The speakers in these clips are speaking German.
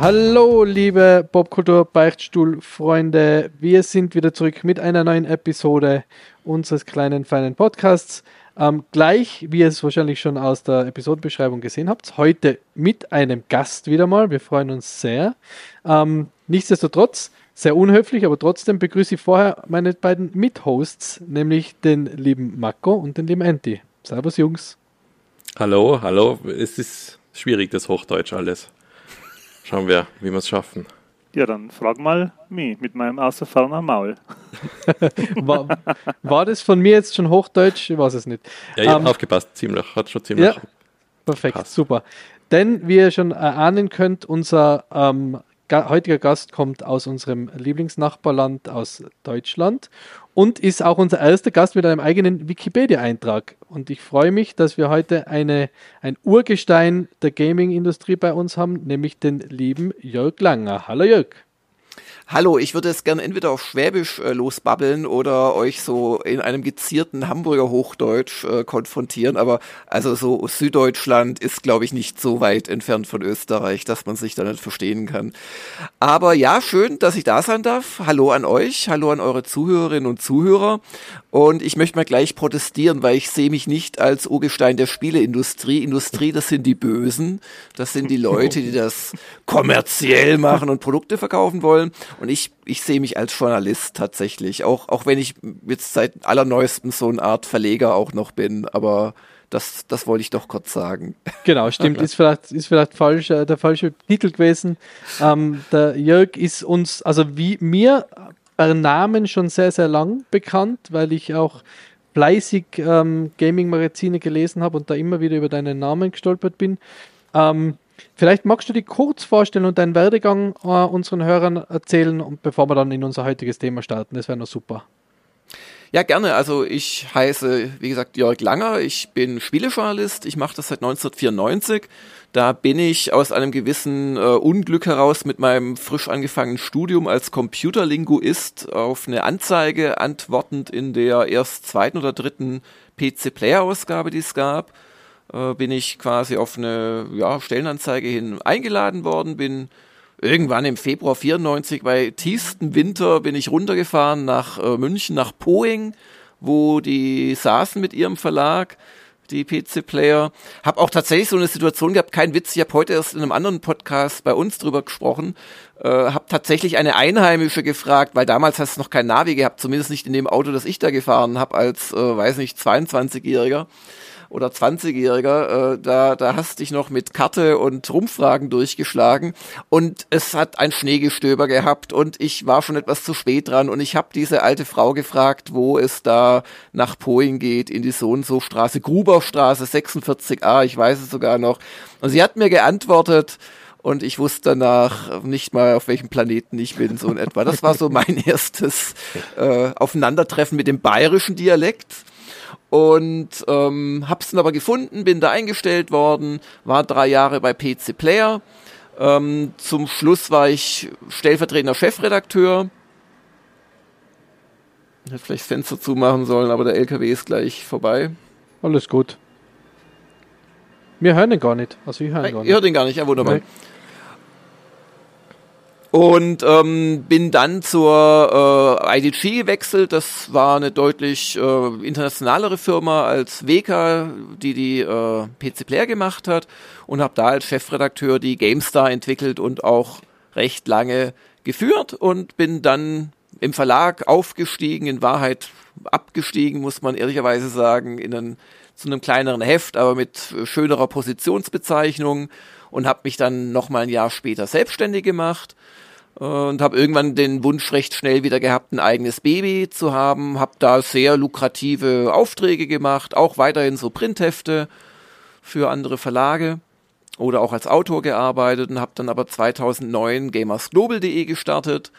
Hallo, liebe Popkultur Beichtstuhl-Freunde. Wir sind wieder zurück mit einer neuen Episode unseres kleinen, feinen Podcasts. Ähm, gleich, wie ihr es wahrscheinlich schon aus der Episodenbeschreibung gesehen habt, heute mit einem Gast wieder mal. Wir freuen uns sehr. Ähm, nichtsdestotrotz, sehr unhöflich, aber trotzdem begrüße ich vorher meine beiden Mithosts, nämlich den lieben Marco und den lieben Anti. Servus, Jungs. Hallo, hallo. Es ist schwierig, das Hochdeutsch alles. Schauen wir, wie wir es schaffen. Ja, dann frag mal mich mit meinem außerferner Maul. war, war, das von mir jetzt schon Hochdeutsch? Ich weiß es nicht. Ja, ich um, habe ähm, aufgepasst, ziemlich. Hat schon ziemlich. Ja, perfekt, passt. super. Denn, wie ihr schon erahnen könnt, unser ähm, heutiger Gast kommt aus unserem Lieblingsnachbarland, aus Deutschland und ist auch unser erster Gast mit einem eigenen Wikipedia-Eintrag. Und ich freue mich, dass wir heute eine, ein Urgestein der Gaming-Industrie bei uns haben, nämlich den lieben Jörg Langer. Hallo Jörg. Hallo, ich würde es gerne entweder auf Schwäbisch äh, losbabbeln oder euch so in einem gezierten Hamburger Hochdeutsch äh, konfrontieren, aber also so Süddeutschland ist, glaube ich, nicht so weit entfernt von Österreich, dass man sich da nicht verstehen kann. Aber ja, schön, dass ich da sein darf. Hallo an euch, hallo an eure Zuhörerinnen und Zuhörer. Und ich möchte mal gleich protestieren, weil ich sehe mich nicht als Urgestein der Spieleindustrie. Industrie, das sind die Bösen, das sind die Leute, die das kommerziell machen und Produkte verkaufen wollen. Und ich, ich sehe mich als Journalist tatsächlich, auch, auch wenn ich jetzt seit allerneuestem so eine Art Verleger auch noch bin, aber das, das wollte ich doch kurz sagen. Genau, stimmt, ist vielleicht, ist vielleicht falsch, äh, der falsche Titel gewesen. Ähm, der Jörg ist uns, also wie mir per Namen schon sehr, sehr lang bekannt, weil ich auch fleißig ähm, Gaming-Magazine gelesen habe und da immer wieder über deinen Namen gestolpert bin. Ähm, Vielleicht magst du dich kurz vorstellen und deinen Werdegang äh, unseren Hörern erzählen, und bevor wir dann in unser heutiges Thema starten. Das wäre noch super. Ja, gerne. Also ich heiße, wie gesagt, Jörg Langer. Ich bin Spielejournalist. Ich mache das seit 1994. Da bin ich aus einem gewissen äh, Unglück heraus mit meinem frisch angefangenen Studium als Computerlinguist auf eine Anzeige antwortend in der erst zweiten oder dritten PC-Player-Ausgabe, die es gab äh, bin ich quasi auf eine ja, Stellenanzeige hin eingeladen worden, bin irgendwann im Februar 94 bei tiefstem Winter bin ich runtergefahren nach äh, München, nach Poing, wo die saßen mit ihrem Verlag die PC-Player. Hab auch tatsächlich so eine Situation gehabt, kein Witz, ich habe heute erst in einem anderen Podcast bei uns drüber gesprochen, äh, habe tatsächlich eine Einheimische gefragt, weil damals hast du noch kein Navi gehabt, zumindest nicht in dem Auto, das ich da gefahren habe als, äh, weiß nicht, 22-Jähriger oder 20-Jähriger, äh, da, da hast dich noch mit Karte und Rumfragen durchgeschlagen und es hat ein Schneegestöber gehabt und ich war schon etwas zu spät dran und ich habe diese alte Frau gefragt, wo es da nach Poing geht, in die so und so Straße, Gruberstraße 46a, ich weiß es sogar noch. Und sie hat mir geantwortet, und ich wusste danach nicht mal, auf welchem Planeten ich bin, so in etwa. Das war so mein erstes äh, Aufeinandertreffen mit dem bayerischen Dialekt und ähm, hab's dann aber gefunden, bin da eingestellt worden, war drei Jahre bei PC Player. Ähm, zum Schluss war ich stellvertretender Chefredakteur. Ich hätte vielleicht das Fenster zumachen sollen, aber der LKW ist gleich vorbei. Alles gut. Wir hören ihn gar nicht. Also ich höre ihn gar nicht. Ihr hört ihn gar nicht, ja wunderbar. Nee. Und ähm, bin dann zur äh, IDG gewechselt. Das war eine deutlich äh, internationalere Firma als WK, die die äh, PC Player gemacht hat. Und habe da als Chefredakteur die GameStar entwickelt und auch recht lange geführt. Und bin dann im Verlag aufgestiegen, in Wahrheit abgestiegen, muss man ehrlicherweise sagen, in einen, zu einem kleineren Heft, aber mit schönerer Positionsbezeichnung und habe mich dann noch mal ein Jahr später selbstständig gemacht und habe irgendwann den Wunsch recht schnell wieder gehabt, ein eigenes Baby zu haben, habe da sehr lukrative Aufträge gemacht, auch weiterhin so Printhefte für andere Verlage oder auch als Autor gearbeitet und habe dann aber 2009 gamersglobal.de gestartet.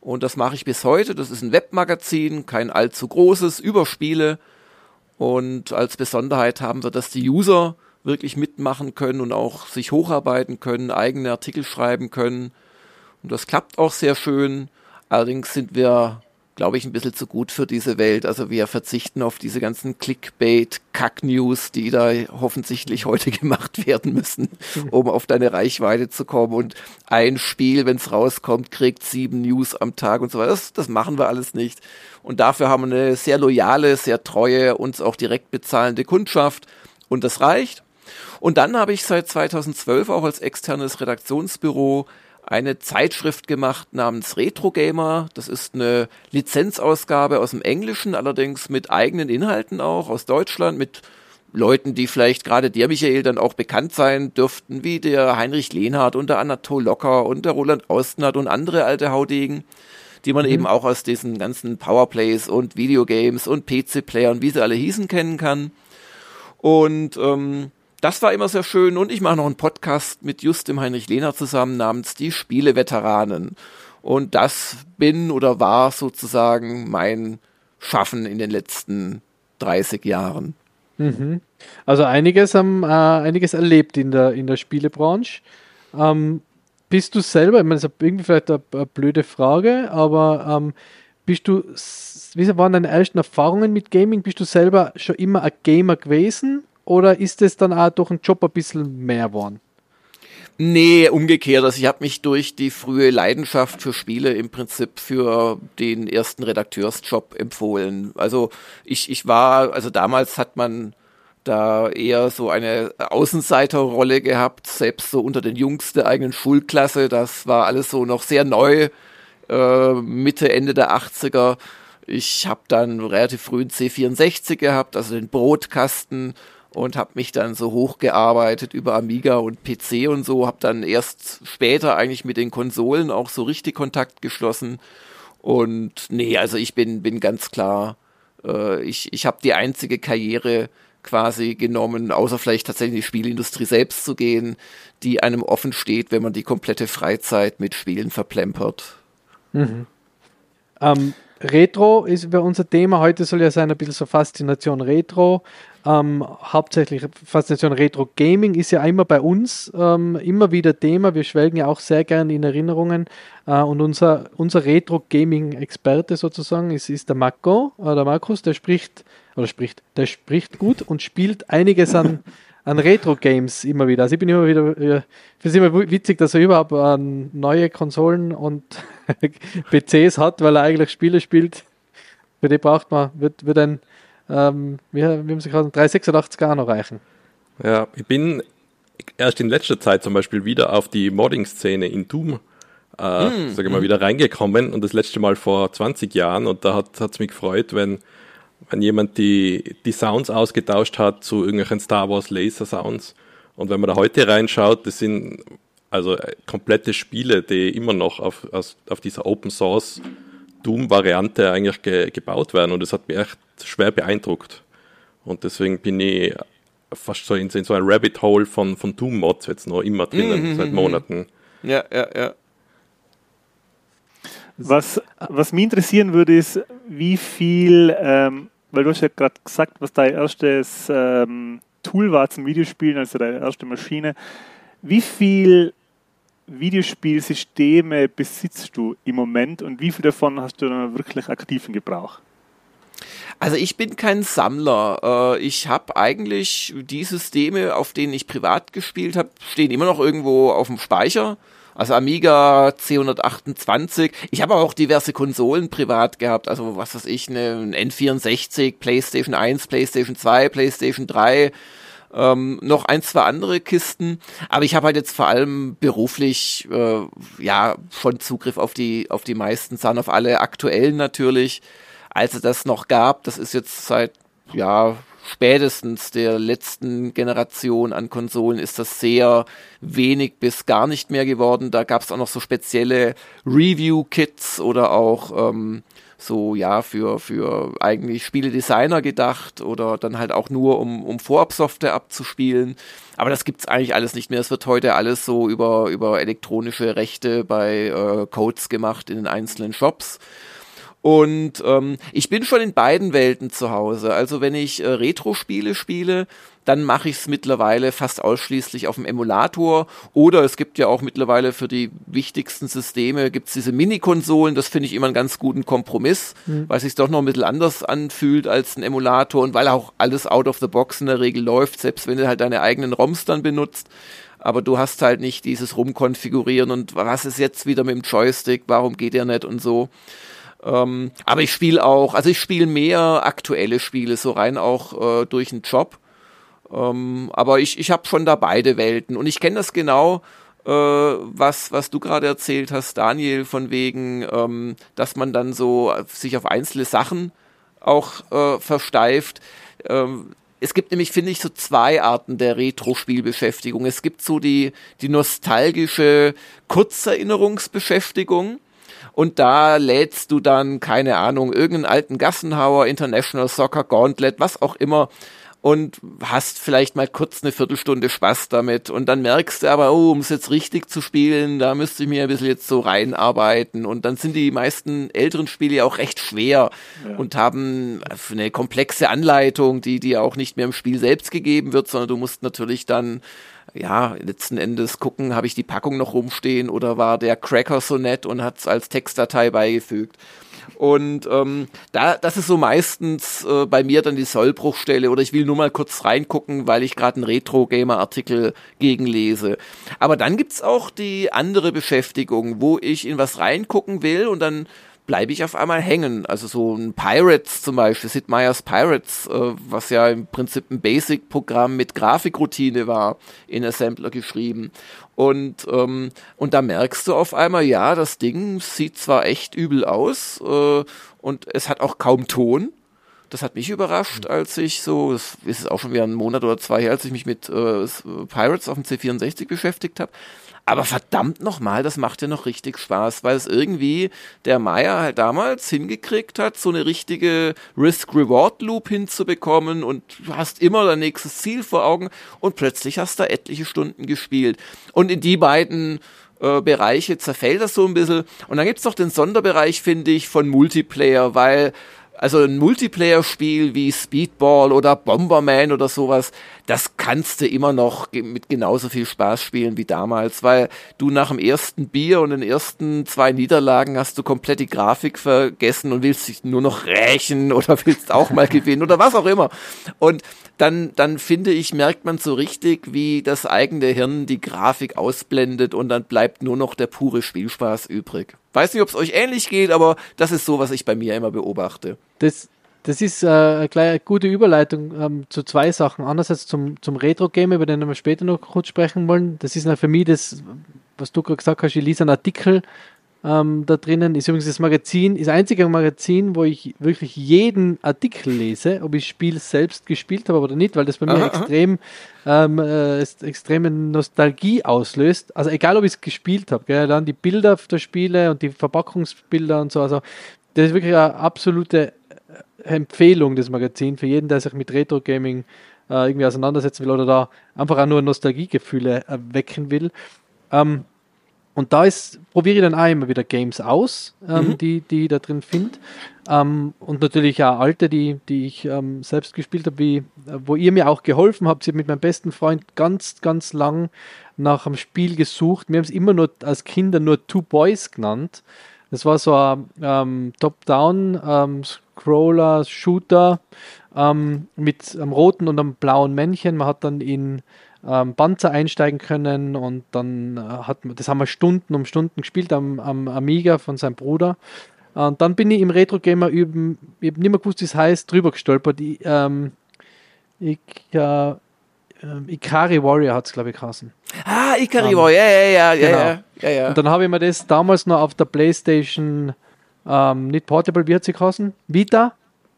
Und das mache ich bis heute. Das ist ein Webmagazin, kein allzu großes, über Spiele. Und als Besonderheit haben wir, dass die User wirklich mitmachen können und auch sich hocharbeiten können, eigene Artikel schreiben können Und das klappt auch sehr schön. Allerdings sind wir glaube ich, ein bisschen zu gut für diese Welt. Also wir verzichten auf diese ganzen Clickbait-Kack-News, die da hoffentlich heute gemacht werden müssen, um auf deine Reichweite zu kommen. Und ein Spiel, wenn es rauskommt, kriegt sieben News am Tag und so weiter. Das, das machen wir alles nicht. Und dafür haben wir eine sehr loyale, sehr treue, uns auch direkt bezahlende Kundschaft. Und das reicht. Und dann habe ich seit 2012 auch als externes Redaktionsbüro eine Zeitschrift gemacht namens Retro Gamer. Das ist eine Lizenzausgabe aus dem Englischen, allerdings mit eigenen Inhalten auch aus Deutschland, mit Leuten, die vielleicht gerade dir, Michael, dann auch bekannt sein dürften, wie der Heinrich Lehnhardt und der Anatol Locker und der Roland Austnert und andere alte Haudegen, die man mhm. eben auch aus diesen ganzen Powerplays und Videogames und PC-Playern, wie sie alle hießen, kennen kann. Und ähm, das war immer sehr schön und ich mache noch einen Podcast mit Just dem Heinrich Lehner zusammen namens Die Spieleveteranen. Und das bin oder war sozusagen mein Schaffen in den letzten 30 Jahren. Mhm. Also einiges haben, äh, einiges erlebt in der, in der Spielebranche. Ähm, bist du selber, ich meine, das ist irgendwie vielleicht eine, eine blöde Frage, aber ähm, bist du, wie waren deine ersten Erfahrungen mit Gaming? Bist du selber schon immer ein Gamer gewesen oder ist es dann auch durch den Job ein bisschen mehr geworden? Nee, umgekehrt. Also ich habe mich durch die frühe Leidenschaft für Spiele im Prinzip für den ersten Redakteursjob empfohlen. Also ich, ich war, also damals hat man da eher so eine Außenseiterrolle gehabt, selbst so unter den Jungs der eigenen Schulklasse. Das war alles so noch sehr neu, äh, Mitte, Ende der 80er. Ich habe dann relativ früh einen C64 gehabt, also den Brotkasten und habe mich dann so hochgearbeitet über Amiga und PC und so, habe dann erst später eigentlich mit den Konsolen auch so richtig Kontakt geschlossen. Und nee, also ich bin, bin ganz klar, äh, ich, ich habe die einzige Karriere quasi genommen, außer vielleicht tatsächlich in die Spielindustrie selbst zu gehen, die einem offen steht, wenn man die komplette Freizeit mit Spielen verplempert. Mhm. Ähm, Retro ist über unser Thema. Heute soll ja sein ein bisschen so Faszination Retro. Ähm, hauptsächlich Faszination Retro Gaming ist ja immer bei uns ähm, immer wieder Thema. Wir schwelgen ja auch sehr gerne in Erinnerungen. Äh, und unser, unser Retro Gaming Experte sozusagen ist, ist der Marco, äh, der Markus, der spricht, oder spricht, der spricht gut und spielt einiges an, an Retro-Games immer wieder. Also ich bin immer wieder, ich finde es immer witzig, dass er überhaupt äh, neue Konsolen und PCs hat, weil er eigentlich Spiele spielt. Für die braucht man, wird, wird ein ähm, wir, wir sich gerade 386 noch reichen. Ja, ich bin erst in letzter Zeit zum Beispiel wieder auf die Modding-Szene in Doom äh, mm, sag ich mal, mm. wieder reingekommen und das letzte Mal vor 20 Jahren und da hat es mich gefreut, wenn, wenn jemand die, die Sounds ausgetauscht hat zu irgendwelchen Star Wars Laser Sounds und wenn man da heute reinschaut, das sind also äh, komplette Spiele, die immer noch auf, auf, auf dieser Open Source Doom-Variante eigentlich ge, gebaut werden und das hat mich echt schwer beeindruckt. Und deswegen bin ich fast so in, in so ein Rabbit Hole von, von Doom-Mods jetzt noch immer drinnen, mhm, seit mhm, Monaten. Ja, ja, ja. Was, was mich interessieren würde, ist, wie viel, ähm, weil du hast ja gerade gesagt, was dein erstes ähm, Tool war zum Videospielen, also deine erste Maschine. Wie viel Videospielsysteme besitzt du im Moment und wie viel davon hast du dann wirklich aktiven Gebrauch? Also ich bin kein Sammler. Äh, ich habe eigentlich die Systeme, auf denen ich privat gespielt habe, stehen immer noch irgendwo auf dem Speicher. Also Amiga C128. Ich habe auch diverse Konsolen privat gehabt. Also was weiß ich, eine N64, PlayStation 1, PlayStation 2, PlayStation 3 ähm, noch ein, zwei andere Kisten. Aber ich habe halt jetzt vor allem beruflich äh, ja schon Zugriff auf die, auf die meisten Sachen, auf alle aktuellen natürlich. Als es das noch gab, das ist jetzt seit ja spätestens der letzten Generation an Konsolen ist das sehr wenig bis gar nicht mehr geworden. Da gab es auch noch so spezielle Review-Kits oder auch ähm, so ja für, für eigentlich Spieledesigner gedacht oder dann halt auch nur um, um Vorab-Software abzuspielen. Aber das gibt's eigentlich alles nicht mehr. Es wird heute alles so über, über elektronische Rechte bei äh, Codes gemacht in den einzelnen Shops. Und ähm, ich bin schon in beiden Welten zu Hause. Also wenn ich äh, Retro-Spiele spiele, dann mache ich es mittlerweile fast ausschließlich auf dem Emulator. Oder es gibt ja auch mittlerweile für die wichtigsten Systeme gibt's diese Mini-Konsolen. Das finde ich immer einen ganz guten Kompromiss, mhm. weil es sich doch noch ein bisschen anders anfühlt als ein Emulator und weil auch alles out of the box in der Regel läuft, selbst wenn du halt deine eigenen ROMs dann benutzt aber du hast halt nicht dieses Rumkonfigurieren und was ist jetzt wieder mit dem Joystick, warum geht der nicht und so. Ähm, aber ich spiele auch, also ich spiele mehr aktuelle Spiele, so rein auch äh, durch den Job. Ähm, aber ich, ich habe schon da beide Welten und ich kenne das genau, äh, was, was du gerade erzählt hast, Daniel, von wegen, ähm, dass man dann so sich auf einzelne Sachen auch äh, versteift. Ähm, es gibt nämlich, finde ich, so zwei Arten der Retro-Spielbeschäftigung. Es gibt so die, die nostalgische Kurzerinnerungsbeschäftigung und da lädst du dann, keine Ahnung, irgendeinen alten Gassenhauer, International Soccer Gauntlet, was auch immer und hast vielleicht mal kurz eine Viertelstunde Spaß damit und dann merkst du aber, oh, um es jetzt richtig zu spielen, da müsste ich mir ein bisschen jetzt so reinarbeiten und dann sind die meisten älteren Spiele ja auch recht schwer ja. und haben eine komplexe Anleitung, die dir auch nicht mehr im Spiel selbst gegeben wird, sondern du musst natürlich dann ja, letzten Endes gucken, habe ich die Packung noch rumstehen oder war der Cracker so nett und hat es als Textdatei beigefügt. Und ähm, da, das ist so meistens äh, bei mir dann die Sollbruchstelle oder ich will nur mal kurz reingucken, weil ich gerade einen Retro-Gamer-Artikel gegenlese. Aber dann gibt's auch die andere Beschäftigung, wo ich in was reingucken will und dann bleibe ich auf einmal hängen. Also so ein Pirates zum Beispiel, Sid Meier's Pirates, äh, was ja im Prinzip ein Basic-Programm mit Grafikroutine war, in Assembler geschrieben. Und, ähm, und da merkst du auf einmal, ja, das Ding sieht zwar echt übel aus äh, und es hat auch kaum Ton. Das hat mich überrascht, als ich so, es ist auch schon wieder ein Monat oder zwei her, als ich mich mit äh, Pirates auf dem C64 beschäftigt habe. Aber verdammt nochmal, das macht ja noch richtig Spaß, weil es irgendwie der Meier halt damals hingekriegt hat, so eine richtige Risk-Reward-Loop hinzubekommen und du hast immer dein nächstes Ziel vor Augen und plötzlich hast du etliche Stunden gespielt. Und in die beiden äh, Bereiche zerfällt das so ein bisschen. Und dann gibt's noch den Sonderbereich, finde ich, von Multiplayer, weil also ein Multiplayer-Spiel wie Speedball oder Bomberman oder sowas, das kannst du immer noch mit genauso viel Spaß spielen wie damals, weil du nach dem ersten Bier und den ersten zwei Niederlagen hast du komplett die Grafik vergessen und willst dich nur noch rächen oder willst auch mal gewinnen oder was auch immer. Und dann, dann finde ich, merkt man so richtig, wie das eigene Hirn die Grafik ausblendet und dann bleibt nur noch der pure Spielspaß übrig. Weiß nicht, ob es euch ähnlich geht, aber das ist so, was ich bei mir immer beobachte. Das, das ist äh, eine, eine gute Überleitung ähm, zu zwei Sachen. Einerseits zum, zum Retro-Game, über den wir später noch kurz sprechen wollen. Das ist für mich das, was du gerade gesagt hast, ich lese einen Artikel ähm, da drinnen. Ist übrigens das Magazin, ist das einzige Magazin, wo ich wirklich jeden Artikel lese, ob ich das Spiel selbst gespielt habe oder nicht, weil das bei mir aha, extrem ähm, äh, extreme Nostalgie auslöst. Also egal, ob ich es gespielt habe, gell, dann die Bilder der Spiele und die Verpackungsbilder und so. Also das ist wirklich eine absolute Empfehlung, das Magazin, für jeden, der sich mit Retro-Gaming äh, irgendwie auseinandersetzen will oder da einfach auch nur Nostalgiegefühle erwecken will. Ähm, und da ist, probiere ich dann auch immer wieder Games aus, ähm, mhm. die, die ich da drin finde. Ähm, und natürlich auch alte, die, die ich ähm, selbst gespielt habe, wie, wo ihr mir auch geholfen habt. Ich habe mit meinem besten Freund ganz, ganz lang nach einem Spiel gesucht. Wir haben es immer nur als Kinder nur Two Boys genannt. Das war so ein ähm, Top-Down ähm, ähm, mit einem roten und einem blauen Männchen. Man hat dann in ähm, Panzer einsteigen können und dann äh, hat das haben wir Stunden um Stunden gespielt am, am Amiga von seinem Bruder. Und dann bin ich im Retro-Gamer üben, ich habe nicht mehr gewusst, wie es heißt, drüber gestolpert. Ich, ähm, ich, äh, ähm, Ikari Warrior hat es, glaube ich, geheißen. Ah, Ikari um, Warrior, ja, ja, ja, genau. ja, ja, ja. Und dann habe ich mir das damals noch auf der Playstation ähm, nicht Portable, wie hat sie geheißen? Vita?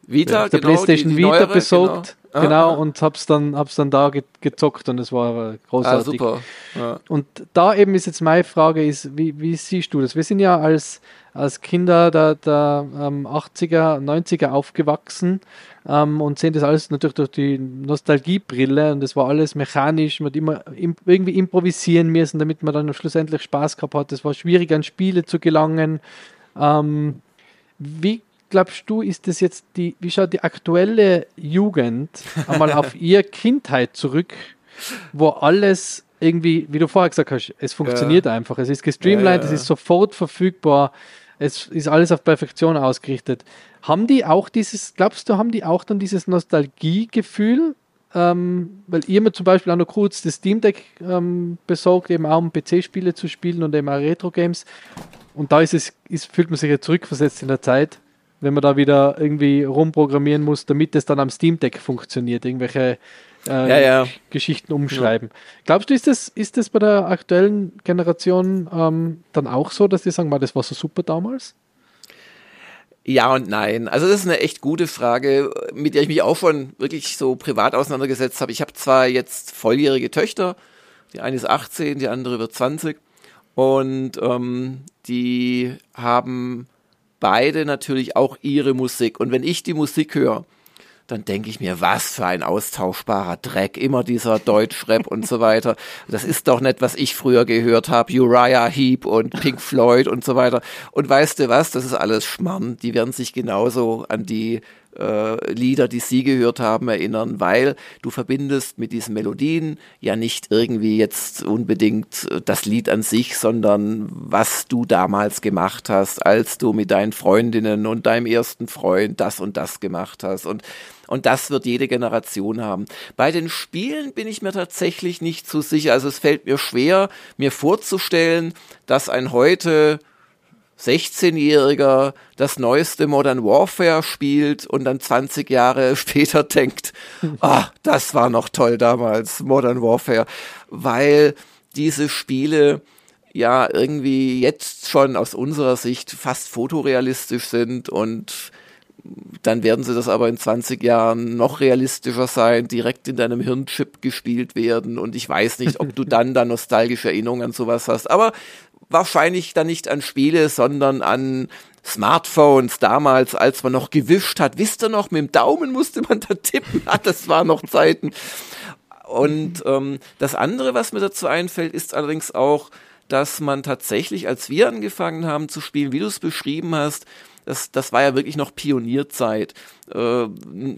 Vita, ja, der genau, PlayStation die, die Vita neuere, besorgt. Genau, genau ah, und hab's dann, hab's dann da ge gezockt und es war großartig. Ah, super. Ja. Und da eben ist jetzt meine Frage, ist, wie, wie siehst du das? Wir sind ja als, als Kinder der, der ähm, 80er, 90er aufgewachsen ähm, und sehen das alles natürlich durch die Nostalgiebrille und das war alles mechanisch, man hat immer im, irgendwie improvisieren müssen, damit man dann schlussendlich Spaß gehabt hat. Es war schwierig, an Spiele zu gelangen. Ähm, wie glaubst du, ist das jetzt die, wie schaut die aktuelle Jugend einmal auf ihre Kindheit zurück, wo alles irgendwie, wie du vorher gesagt hast, es funktioniert ja. einfach. Es ist gestreamlined, ja, ja. es ist sofort verfügbar, es ist alles auf Perfektion ausgerichtet. Haben die auch dieses, glaubst du, haben die auch dann dieses Nostalgiegefühl? Ähm, weil ihr mir zum Beispiel auch noch kurz das Steam Deck ähm, besorgt, eben auch um PC-Spiele zu spielen und eben auch Retro-Games. Und da ist es, ist, fühlt man sich ja zurückversetzt in der Zeit, wenn man da wieder irgendwie rumprogrammieren muss, damit es dann am Steam Deck funktioniert. Irgendwelche äh, ja, ja. Geschichten umschreiben. Ja. Glaubst du, ist das, ist das bei der aktuellen Generation ähm, dann auch so, dass die sagen, das war so super damals? Ja und nein. Also das ist eine echt gute Frage, mit der ich mich auch schon wirklich so privat auseinandergesetzt habe. Ich habe zwar jetzt volljährige Töchter, die eine ist 18, die andere wird 20 und ähm, die haben beide natürlich auch ihre Musik. Und wenn ich die Musik höre, dann denke ich mir, was für ein austauschbarer Dreck, immer dieser Deutschrap und so weiter. Das ist doch nicht, was ich früher gehört habe, Uriah Heep und Pink Floyd und so weiter. Und weißt du was, das ist alles Schmarrn. Die werden sich genauso an die äh, Lieder, die Sie gehört haben, erinnern, weil du verbindest mit diesen Melodien ja nicht irgendwie jetzt unbedingt äh, das Lied an sich, sondern was du damals gemacht hast, als du mit deinen Freundinnen und deinem ersten Freund das und das gemacht hast. Und und das wird jede Generation haben. Bei den Spielen bin ich mir tatsächlich nicht so sicher. Also es fällt mir schwer, mir vorzustellen, dass ein heute 16-Jähriger das neueste Modern Warfare spielt und dann 20 Jahre später denkt, ah, das war noch toll damals, Modern Warfare, weil diese Spiele ja irgendwie jetzt schon aus unserer Sicht fast fotorealistisch sind und dann werden sie das aber in 20 Jahren noch realistischer sein, direkt in deinem Hirnchip gespielt werden und ich weiß nicht, ob du dann da nostalgische Erinnerungen an sowas hast, aber wahrscheinlich dann nicht an Spiele, sondern an Smartphones damals, als man noch gewischt hat. Wisst ihr noch, mit dem Daumen musste man da tippen. Ah, das war noch Zeiten. Und ähm, das andere, was mir dazu einfällt, ist allerdings auch, dass man tatsächlich, als wir angefangen haben zu spielen, wie du es beschrieben hast, das, das war ja wirklich noch Pionierzeit. Äh,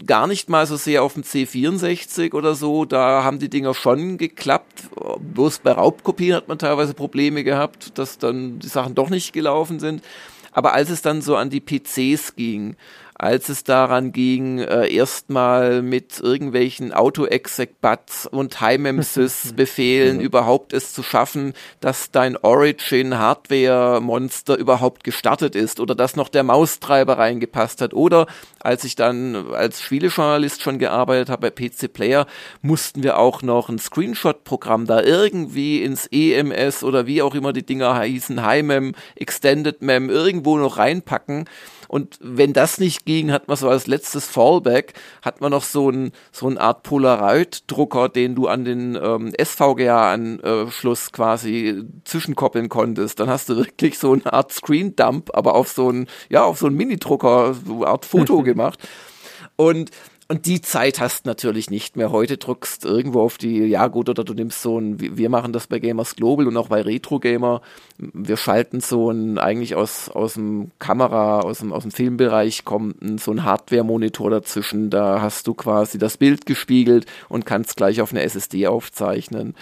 gar nicht mal so sehr auf dem C64 oder so, da haben die Dinger schon geklappt. Bloß bei Raubkopien hat man teilweise Probleme gehabt, dass dann die Sachen doch nicht gelaufen sind. Aber als es dann so an die PCs ging, als es daran ging, äh, erstmal mit irgendwelchen Auto-Exec-Buts und HiMemsys-Befehlen überhaupt es zu schaffen, dass dein Origin-Hardware-Monster überhaupt gestartet ist oder dass noch der Maustreiber reingepasst hat. Oder als ich dann als Spielejournalist schon gearbeitet habe bei PC Player, mussten wir auch noch ein Screenshot-Programm da irgendwie ins EMS oder wie auch immer die Dinger hießen, HiMem, Extended Mem, irgendwo noch reinpacken und wenn das nicht ging, hat man so als letztes Fallback, hat man noch so ein so eine Art Polaroid-Drucker, den du an den ähm, SVGA-Anschluss quasi zwischenkoppeln konntest. Dann hast du wirklich so eine Art Screen-Dump, aber auf so ein, ja, auf so einen Minidrucker, so eine Art Foto gemacht. Und und die Zeit hast natürlich nicht mehr. Heute drückst irgendwo auf die, ja gut, oder du nimmst so ein, wir machen das bei Gamers Global und auch bei Retro Gamer. Wir schalten so ein, eigentlich aus, aus dem Kamera, aus dem, aus dem Filmbereich kommt ein, so ein Hardware-Monitor dazwischen. Da hast du quasi das Bild gespiegelt und kannst gleich auf eine SSD aufzeichnen.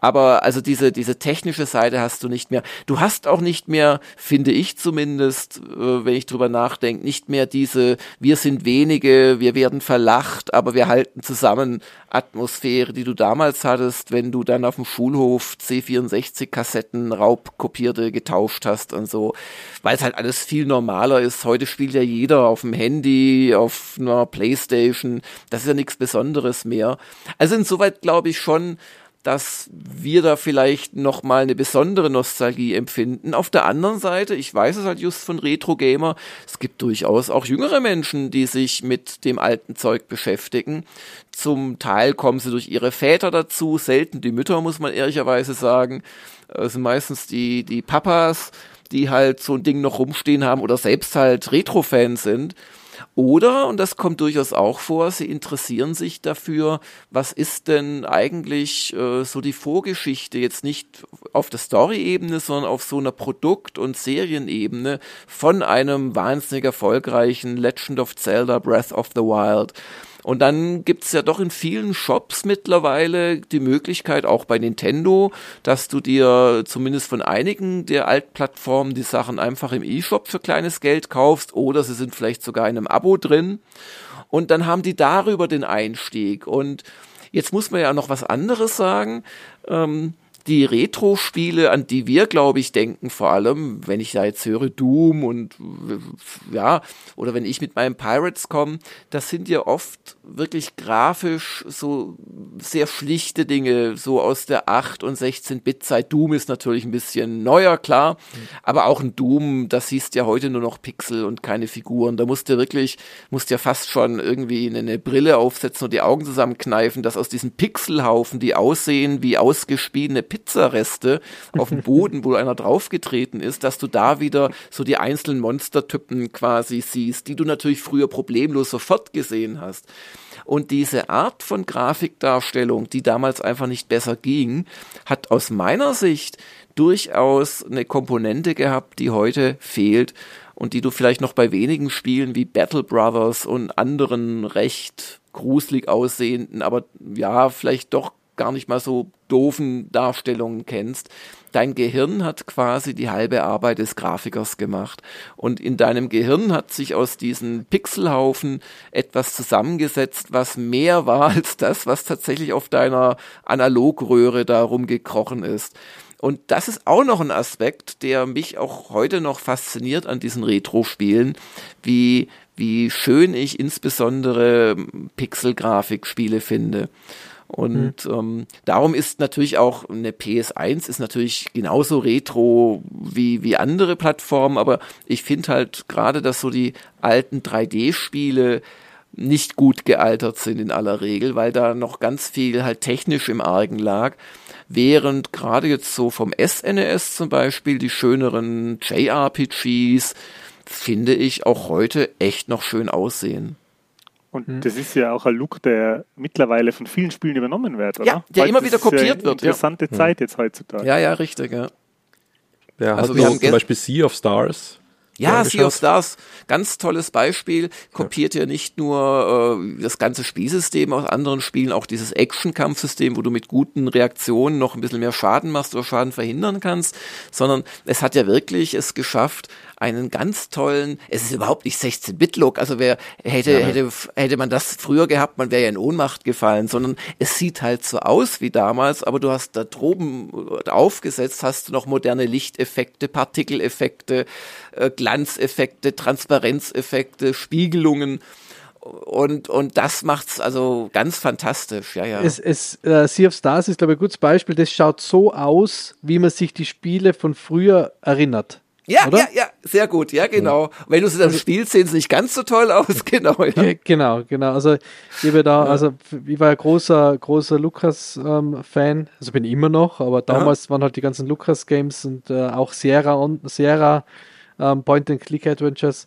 Aber also diese, diese technische Seite hast du nicht mehr. Du hast auch nicht mehr, finde ich zumindest, äh, wenn ich drüber nachdenke, nicht mehr diese, wir sind wenige, wir werden verlassen lacht, aber wir halten zusammen Atmosphäre, die du damals hattest, wenn du dann auf dem Schulhof C64-Kassetten raubkopierte getauscht hast und so, weil es halt alles viel normaler ist. Heute spielt ja jeder auf dem Handy, auf einer Playstation, das ist ja nichts Besonderes mehr. Also insoweit glaube ich schon, dass wir da vielleicht noch mal eine besondere Nostalgie empfinden. Auf der anderen Seite, ich weiß es halt just von Retro Gamer, es gibt durchaus auch jüngere Menschen, die sich mit dem alten Zeug beschäftigen. Zum Teil kommen sie durch ihre Väter dazu, selten die Mütter, muss man ehrlicherweise sagen. Es sind meistens die, die Papas, die halt so ein Ding noch rumstehen haben oder selbst halt Retro-Fans sind. Oder, und das kommt durchaus auch vor, sie interessieren sich dafür, was ist denn eigentlich äh, so die Vorgeschichte, jetzt nicht auf der Story-Ebene, sondern auf so einer Produkt- und Serienebene von einem wahnsinnig erfolgreichen Legend of Zelda Breath of the Wild. Und dann gibt's ja doch in vielen Shops mittlerweile die Möglichkeit, auch bei Nintendo, dass du dir zumindest von einigen der Altplattformen die Sachen einfach im E-Shop für kleines Geld kaufst oder sie sind vielleicht sogar in einem Abo drin. Und dann haben die darüber den Einstieg. Und jetzt muss man ja noch was anderes sagen. Ähm, die Retro-Spiele, an die wir, glaube ich, denken, vor allem, wenn ich da jetzt höre Doom und ja, oder wenn ich mit meinen Pirates komme, das sind ja oft wirklich grafisch so sehr schlichte Dinge, so aus der 8 und 16-Bit-Zeit. Doom ist natürlich ein bisschen neuer, klar, mhm. aber auch ein Doom, das siehst ja heute nur noch Pixel und keine Figuren. Da musst du wirklich, musst ja fast schon irgendwie eine Brille aufsetzen und die Augen zusammenkneifen, dass aus diesen Pixelhaufen, die aussehen wie ausgespielene Pizzareste auf dem Boden, wo einer draufgetreten ist, dass du da wieder so die einzelnen Monstertypen quasi siehst, die du natürlich früher problemlos sofort gesehen hast. Und diese Art von Grafikdarstellung, die damals einfach nicht besser ging, hat aus meiner Sicht durchaus eine Komponente gehabt, die heute fehlt und die du vielleicht noch bei wenigen Spielen wie Battle Brothers und anderen recht gruselig aussehenden, aber ja, vielleicht doch gar nicht mal so doofen Darstellungen kennst. Dein Gehirn hat quasi die halbe Arbeit des Grafikers gemacht. Und in deinem Gehirn hat sich aus diesen Pixelhaufen etwas zusammengesetzt, was mehr war als das, was tatsächlich auf deiner Analogröhre da rumgekrochen ist. Und das ist auch noch ein Aspekt, der mich auch heute noch fasziniert an diesen Retro-Spielen, wie, wie schön ich insbesondere Pixel-Grafik-Spiele finde. Und mhm. ähm, darum ist natürlich auch eine PS1 ist natürlich genauso retro wie, wie andere Plattformen, aber ich finde halt gerade, dass so die alten 3D-Spiele nicht gut gealtert sind in aller Regel, weil da noch ganz viel halt technisch im Argen lag. Während gerade jetzt so vom SNES e zum Beispiel die schöneren JRPGs, finde ich, auch heute echt noch schön aussehen. Und hm. das ist ja auch ein Look, der mittlerweile von vielen Spielen übernommen wird, oder? Ja, der Weil immer wieder kopiert wird. Interessante ja. Zeit jetzt heutzutage. Ja, ja, richtig, ja. Ja, also wir haben zum Beispiel Sea of Stars. Ja, Sea of Stars, ganz tolles Beispiel. Kopiert ja, ja nicht nur äh, das ganze Spielsystem aus anderen Spielen, auch dieses Action-Kampfsystem, wo du mit guten Reaktionen noch ein bisschen mehr Schaden machst oder Schaden verhindern kannst, sondern es hat ja wirklich es geschafft, einen ganz tollen, es ist überhaupt nicht 16-Bit-Look, also wer hätte, ja. hätte, hätte man das früher gehabt, man wäre ja in Ohnmacht gefallen, sondern es sieht halt so aus wie damals, aber du hast da droben aufgesetzt, hast du noch moderne Lichteffekte, Partikeleffekte, äh, Glanzeffekte, Transparenzeffekte, Spiegelungen und, und das macht's also ganz fantastisch, ja, ja. Es, es, äh, sea of Stars ist, glaube ich, ein gutes Beispiel. Das schaut so aus, wie man sich die Spiele von früher erinnert. Ja, oder? ja, ja, sehr gut, ja, genau. Ja. Wenn du sie dann also, spielst, sehen sie nicht ganz so toll aus, genau. Ja. Genau, genau. Also ich bin da, ja. also ich war ja großer, großer Lukas-Fan, ähm, also bin ich immer noch, aber damals waren halt die ganzen Lukas-Games und äh, auch Sierra und Sierra ähm, Point-and-Click-Adventures.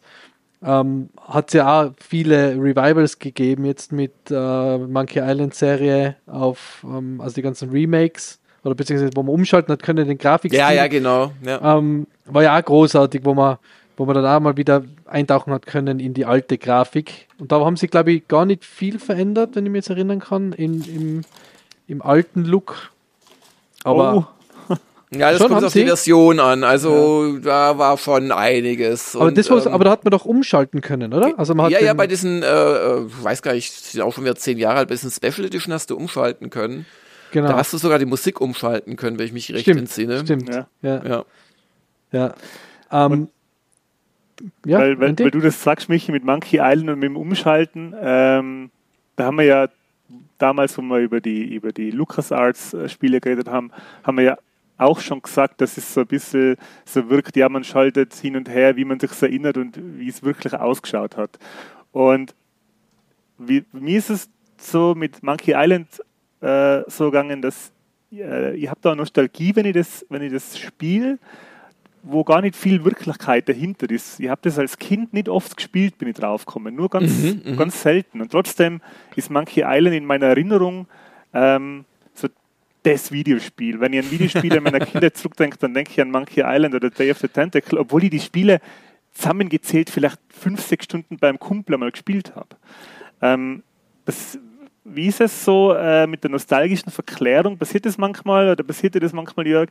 Ähm, hat es ja auch viele Revivals gegeben, jetzt mit äh, Monkey Island Serie auf, ähm, also die ganzen Remakes oder beziehungsweise wo man umschalten hat können, den Grafik. Ja, ja, genau. Ja. Ähm, war ja auch großartig, wo man, wo man dann auch mal wieder eintauchen hat können in die alte Grafik. Und da haben sie, glaube ich, gar nicht viel verändert, wenn ich mich jetzt erinnern kann, in, im, im alten Look. Aber. Oh. Ja, das kommt auf die Version an. Also ja. da war schon einiges. Aber, und, das ähm, aber da hat man doch umschalten können, oder? Also man hat ja, ja, bei diesen, äh, äh, weiß gar nicht, sind auch schon wieder zehn Jahre alt, bei diesen Special Edition hast du umschalten können. Genau. Da hast du sogar die Musik umschalten können, wenn ich mich recht stimmt, entsinne. Stimmt, ja. Ja. ja. ja. Ähm, ja weil, weil, weil, du das sagst, Michi, mit Monkey Island und mit dem Umschalten, ähm, da haben wir ja damals, wo wir über die, über die LucasArts-Spiele geredet haben, haben wir ja auch schon gesagt, dass es so ein bisschen so wirkt, ja, man schaltet hin und her, wie man sich erinnert und wie es wirklich ausgeschaut hat. Und wie, mir ist es so mit Monkey Island äh, so gegangen, dass äh, ich habe da Nostalgie, wenn ich das, wenn ich das spiele, wo gar nicht viel Wirklichkeit dahinter ist. Ich habe das als Kind nicht oft gespielt, bin ich draufgekommen, nur ganz, mhm, mhm. ganz selten. Und trotzdem ist Monkey Island in meiner Erinnerung ähm, so das Videospiel. Wenn ich an Videospiele in meiner Kindheit zurückdenke, dann denke ich an Monkey Island oder Day of the Tentacle, obwohl ich die Spiele zusammengezählt vielleicht fünf, sechs Stunden beim Kumpel einmal gespielt habe. Ähm, das, wie ist es so äh, mit der nostalgischen Verklärung? Passiert das manchmal oder passiert dir das manchmal, Jörg,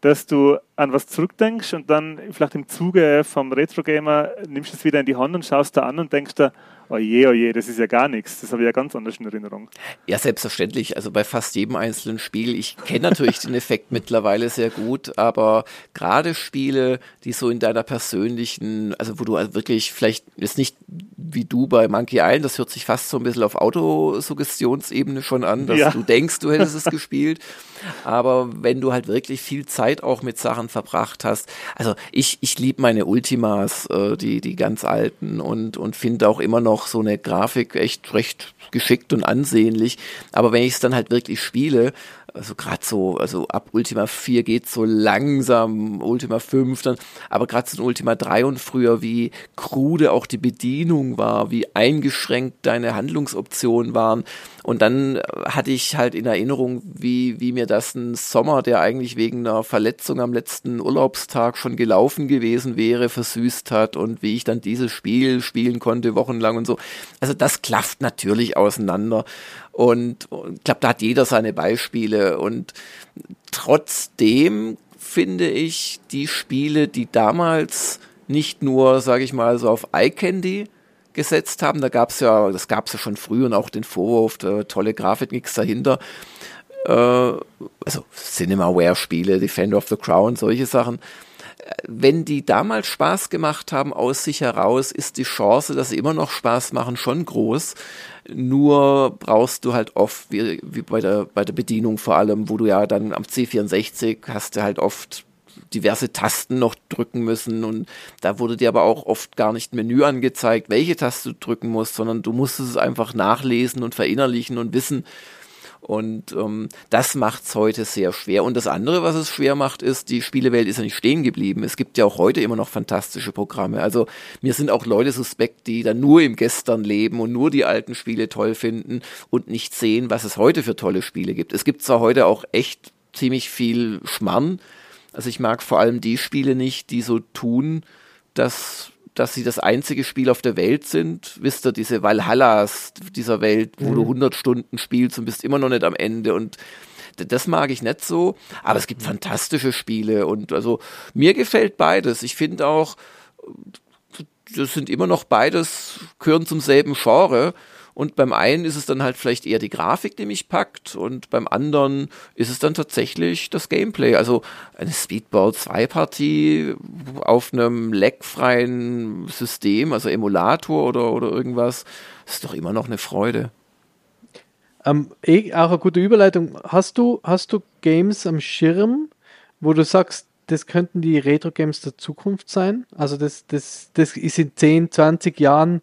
dass du an was zurückdenkst und dann vielleicht im Zuge vom Retro-Gamer nimmst du es wieder in die Hand und schaust da an und denkst da, oh je, oh das ist ja gar nichts. Das habe ich ja ganz anders in Erinnerung. Ja, selbstverständlich. Also bei fast jedem einzelnen Spiel. Ich kenne natürlich den Effekt mittlerweile sehr gut, aber gerade Spiele, die so in deiner persönlichen, also wo du also wirklich vielleicht jetzt nicht wie du bei Monkey Island, das hört sich fast so ein bisschen auf Autosuggestionsebene schon an, dass ja. du denkst, du hättest es gespielt. Aber wenn du halt wirklich viel Zeit auch mit Sachen verbracht hast, also ich, ich liebe meine Ultimas, äh, die, die ganz alten und, und finde auch immer noch so eine Grafik echt recht geschickt und ansehnlich. Aber wenn ich es dann halt wirklich spiele, also gerade so, also ab Ultima 4 geht so langsam, Ultima 5 dann, aber gerade so in Ultima 3 und früher, wie krude auch die Bedienung war, wie eingeschränkt deine Handlungsoptionen waren. Und dann hatte ich halt in Erinnerung, wie, wie mir das ein Sommer, der eigentlich wegen einer Verletzung am letzten Urlaubstag schon gelaufen gewesen wäre, versüßt hat und wie ich dann dieses Spiel spielen konnte, wochenlang und so. Also das klafft natürlich auseinander. Und, ich glaube, da hat jeder seine Beispiele. Und trotzdem finde ich die Spiele, die damals nicht nur, sage ich mal, so auf Eye Candy gesetzt haben, da gab es ja, das gab es ja schon früh und auch den Vorwurf, tolle Grafik, nichts dahinter. Äh, also Cinemaware-Spiele, Defender of the Crown, solche Sachen wenn die damals Spaß gemacht haben aus sich heraus, ist die Chance, dass sie immer noch Spaß machen, schon groß. Nur brauchst du halt oft, wie, wie bei, der, bei der Bedienung vor allem, wo du ja dann am C64 hast du halt oft diverse Tasten noch drücken müssen und da wurde dir aber auch oft gar nicht Menü angezeigt, welche Taste du drücken musst, sondern du musstest es einfach nachlesen und verinnerlichen und wissen, und ähm, das macht's heute sehr schwer. Und das andere, was es schwer macht, ist, die Spielewelt ist ja nicht stehen geblieben. Es gibt ja auch heute immer noch fantastische Programme. Also mir sind auch Leute suspekt, die dann nur im Gestern leben und nur die alten Spiele toll finden und nicht sehen, was es heute für tolle Spiele gibt. Es gibt zwar heute auch echt ziemlich viel Schmarrn. Also ich mag vor allem die Spiele nicht, die so tun, dass dass sie das einzige Spiel auf der Welt sind. Wisst ihr, diese Valhallas dieser Welt, wo mhm. du 100 Stunden spielst und bist immer noch nicht am Ende und das mag ich nicht so, aber es gibt fantastische Spiele und also mir gefällt beides. Ich finde auch, das sind immer noch beides, gehören zum selben Genre und beim einen ist es dann halt vielleicht eher die Grafik, die mich packt. Und beim anderen ist es dann tatsächlich das Gameplay. Also eine Speedball 2 Partie auf einem leckfreien System, also Emulator oder, oder irgendwas, ist doch immer noch eine Freude. Ähm, eh, auch eine gute Überleitung. Hast du, hast du Games am Schirm, wo du sagst, das könnten die Retro-Games der Zukunft sein? Also das, das, das ist in 10, 20 Jahren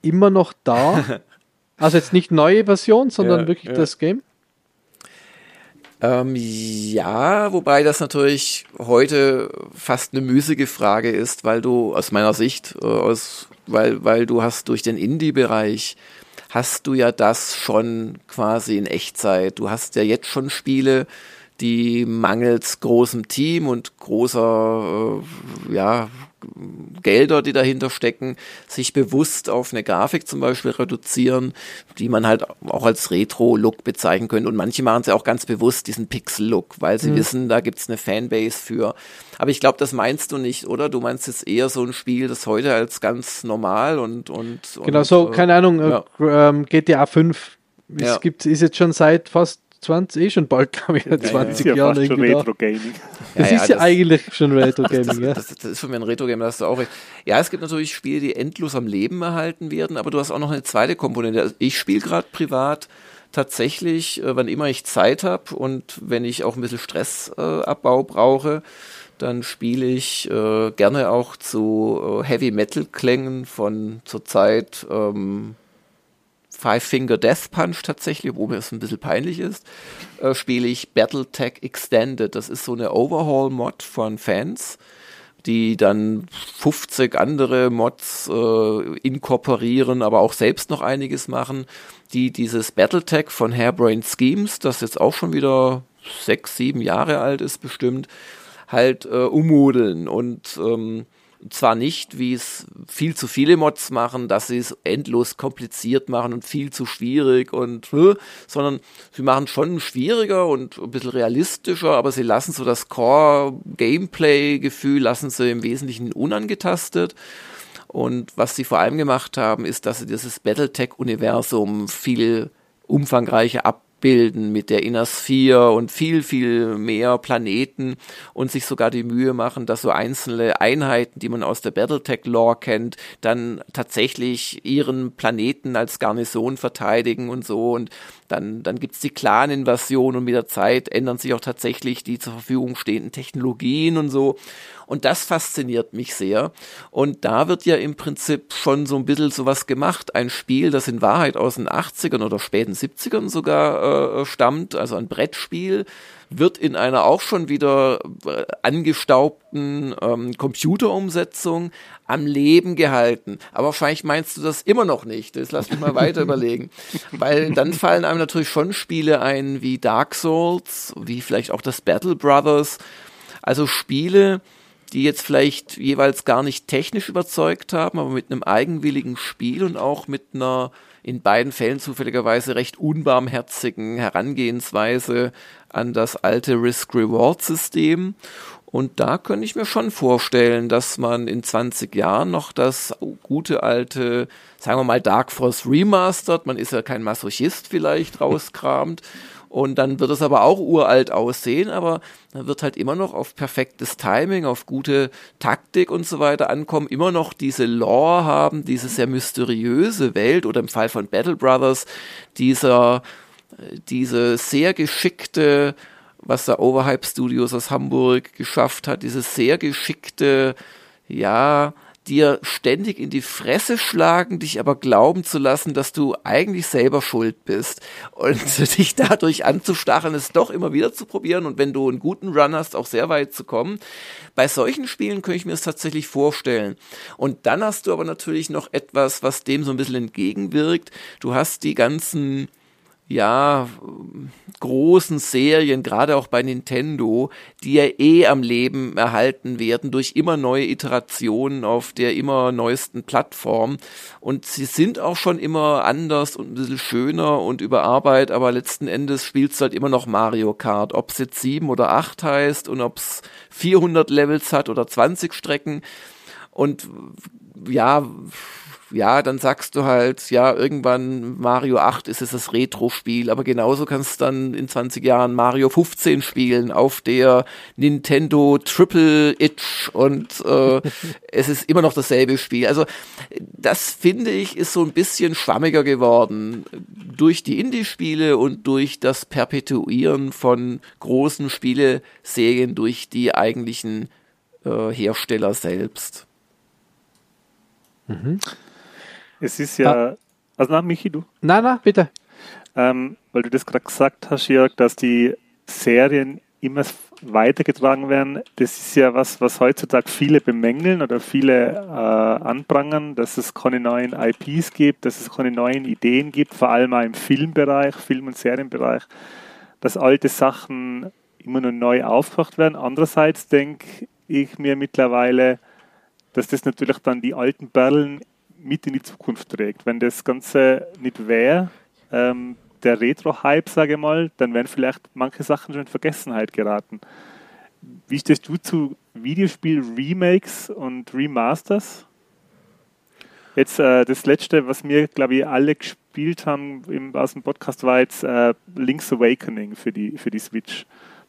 immer noch da Also jetzt nicht neue Version, sondern ja, wirklich ja. das Game? Ähm, ja, wobei das natürlich heute fast eine müßige Frage ist, weil du aus meiner Sicht, äh, aus, weil, weil du hast durch den Indie-Bereich hast du ja das schon quasi in Echtzeit. Du hast ja jetzt schon Spiele, die mangels großem Team und großer äh, ja, Gelder, die dahinter stecken, sich bewusst auf eine Grafik zum Beispiel reduzieren, die man halt auch als Retro-Look bezeichnen könnte. Und manche machen es ja auch ganz bewusst, diesen Pixel-Look, weil sie mhm. wissen, da gibt's eine Fanbase für. Aber ich glaube, das meinst du nicht, oder? Du meinst jetzt eher so ein Spiel, das heute als ganz normal und. und, genau, so, äh, keine Ahnung, ja. äh, GTA 5. Es ja. gibt, ist jetzt schon seit fast 20, eh schon bald, glaube ich, 20 ja, ja. Jahren schon Retro Gaming. Das ja, ist ja, das, eigentlich schon Retro Gaming, ja. Das, das, das, ist für mich ein Retro Game, da hast du auch recht. Ja, es gibt natürlich Spiele, die endlos am Leben erhalten werden, aber du hast auch noch eine zweite Komponente. Also ich spiele gerade privat tatsächlich, äh, wann immer ich Zeit habe und wenn ich auch ein bisschen Stressabbau äh, brauche, dann spiele ich äh, gerne auch zu äh, Heavy Metal Klängen von zurzeit ähm, Five Finger Death Punch tatsächlich, wo mir es ein bisschen peinlich ist, äh, spiele ich Battletech Extended. Das ist so eine Overhaul-Mod von Fans, die dann 50 andere Mods äh, inkorporieren, aber auch selbst noch einiges machen, die dieses Battletech von Hairbrain Schemes, das jetzt auch schon wieder sechs, sieben Jahre alt ist bestimmt, halt äh, ummodeln und ähm, zwar nicht, wie es viel zu viele Mods machen, dass sie es endlos kompliziert machen und viel zu schwierig und, sondern sie machen schon schwieriger und ein bisschen realistischer, aber sie lassen so das Core-Gameplay-Gefühl, lassen sie im Wesentlichen unangetastet. Und was sie vor allem gemacht haben, ist, dass sie dieses Battletech-Universum viel umfangreicher ab bilden mit der Innersphere und viel, viel mehr Planeten und sich sogar die Mühe machen, dass so einzelne Einheiten, die man aus der Battletech-Lore kennt, dann tatsächlich ihren Planeten als Garnison verteidigen und so. Und dann, dann gibt's die Clan-Invasion und mit der Zeit ändern sich auch tatsächlich die zur Verfügung stehenden Technologien und so. Und das fasziniert mich sehr. Und da wird ja im Prinzip schon so ein bisschen sowas gemacht. Ein Spiel, das in Wahrheit aus den 80ern oder späten 70ern sogar äh, stammt, also ein Brettspiel, wird in einer auch schon wieder äh, angestaubten ähm, Computerumsetzung am Leben gehalten. Aber wahrscheinlich meinst du das immer noch nicht. Das lass mich mal weiter überlegen. Weil dann fallen einem natürlich schon Spiele ein wie Dark Souls, wie vielleicht auch das Battle Brothers. Also Spiele, die jetzt vielleicht jeweils gar nicht technisch überzeugt haben, aber mit einem eigenwilligen Spiel und auch mit einer in beiden Fällen zufälligerweise recht unbarmherzigen Herangehensweise an das alte Risk-Reward-System. Und da könnte ich mir schon vorstellen, dass man in 20 Jahren noch das gute alte, sagen wir mal, Dark Force Remastered, man ist ja kein Masochist vielleicht, rauskramt. Und dann wird es aber auch uralt aussehen, aber dann wird halt immer noch auf perfektes Timing, auf gute Taktik und so weiter ankommen, immer noch diese Lore haben, diese sehr mysteriöse Welt oder im Fall von Battle Brothers dieser, diese sehr geschickte, was der Overhype Studios aus Hamburg geschafft hat, diese sehr geschickte, ja, dir ständig in die Fresse schlagen, dich aber glauben zu lassen, dass du eigentlich selber schuld bist und dich dadurch anzustacheln, es doch immer wieder zu probieren und wenn du einen guten Run hast, auch sehr weit zu kommen. Bei solchen Spielen könnte ich mir das tatsächlich vorstellen. Und dann hast du aber natürlich noch etwas, was dem so ein bisschen entgegenwirkt. Du hast die ganzen ja, großen Serien, gerade auch bei Nintendo, die ja eh am Leben erhalten werden durch immer neue Iterationen auf der immer neuesten Plattform. Und sie sind auch schon immer anders und ein bisschen schöner und überarbeitet, aber letzten Endes spielst du halt immer noch Mario Kart. Ob es jetzt sieben oder acht heißt und ob es 400 Levels hat oder 20 Strecken. Und ja, ja, dann sagst du halt, ja, irgendwann Mario 8 ist es das Retro-Spiel, aber genauso kannst du dann in 20 Jahren Mario 15 spielen auf der Nintendo Triple Itch und äh, es ist immer noch dasselbe Spiel. Also das finde ich ist so ein bisschen schwammiger geworden durch die Indie-Spiele und durch das Perpetuieren von großen Spieleserien durch die eigentlichen äh, Hersteller selbst. Mhm. Es ist ja. Ah. Also, na, Michi, du? Na, na, bitte. Ähm, weil du das gerade gesagt hast, Jörg, dass die Serien immer weitergetragen werden. Das ist ja was, was heutzutage viele bemängeln oder viele äh, anprangern, dass es keine neuen IPs gibt, dass es keine neuen Ideen gibt, vor allem auch im Filmbereich, Film- und Serienbereich, dass alte Sachen immer nur neu aufgebracht werden. Andererseits denke ich mir mittlerweile, dass das natürlich dann die alten Perlen mit in die Zukunft trägt. Wenn das Ganze nicht wäre, ähm, der Retro-Hype, sage ich mal, dann wären vielleicht manche Sachen schon in Vergessenheit geraten. Wie stehst du zu Videospiel-Remakes und Remasters? Jetzt äh, das letzte, was wir, glaube ich, alle gespielt haben im, aus dem Podcast, war jetzt äh, Link's Awakening für die, für die Switch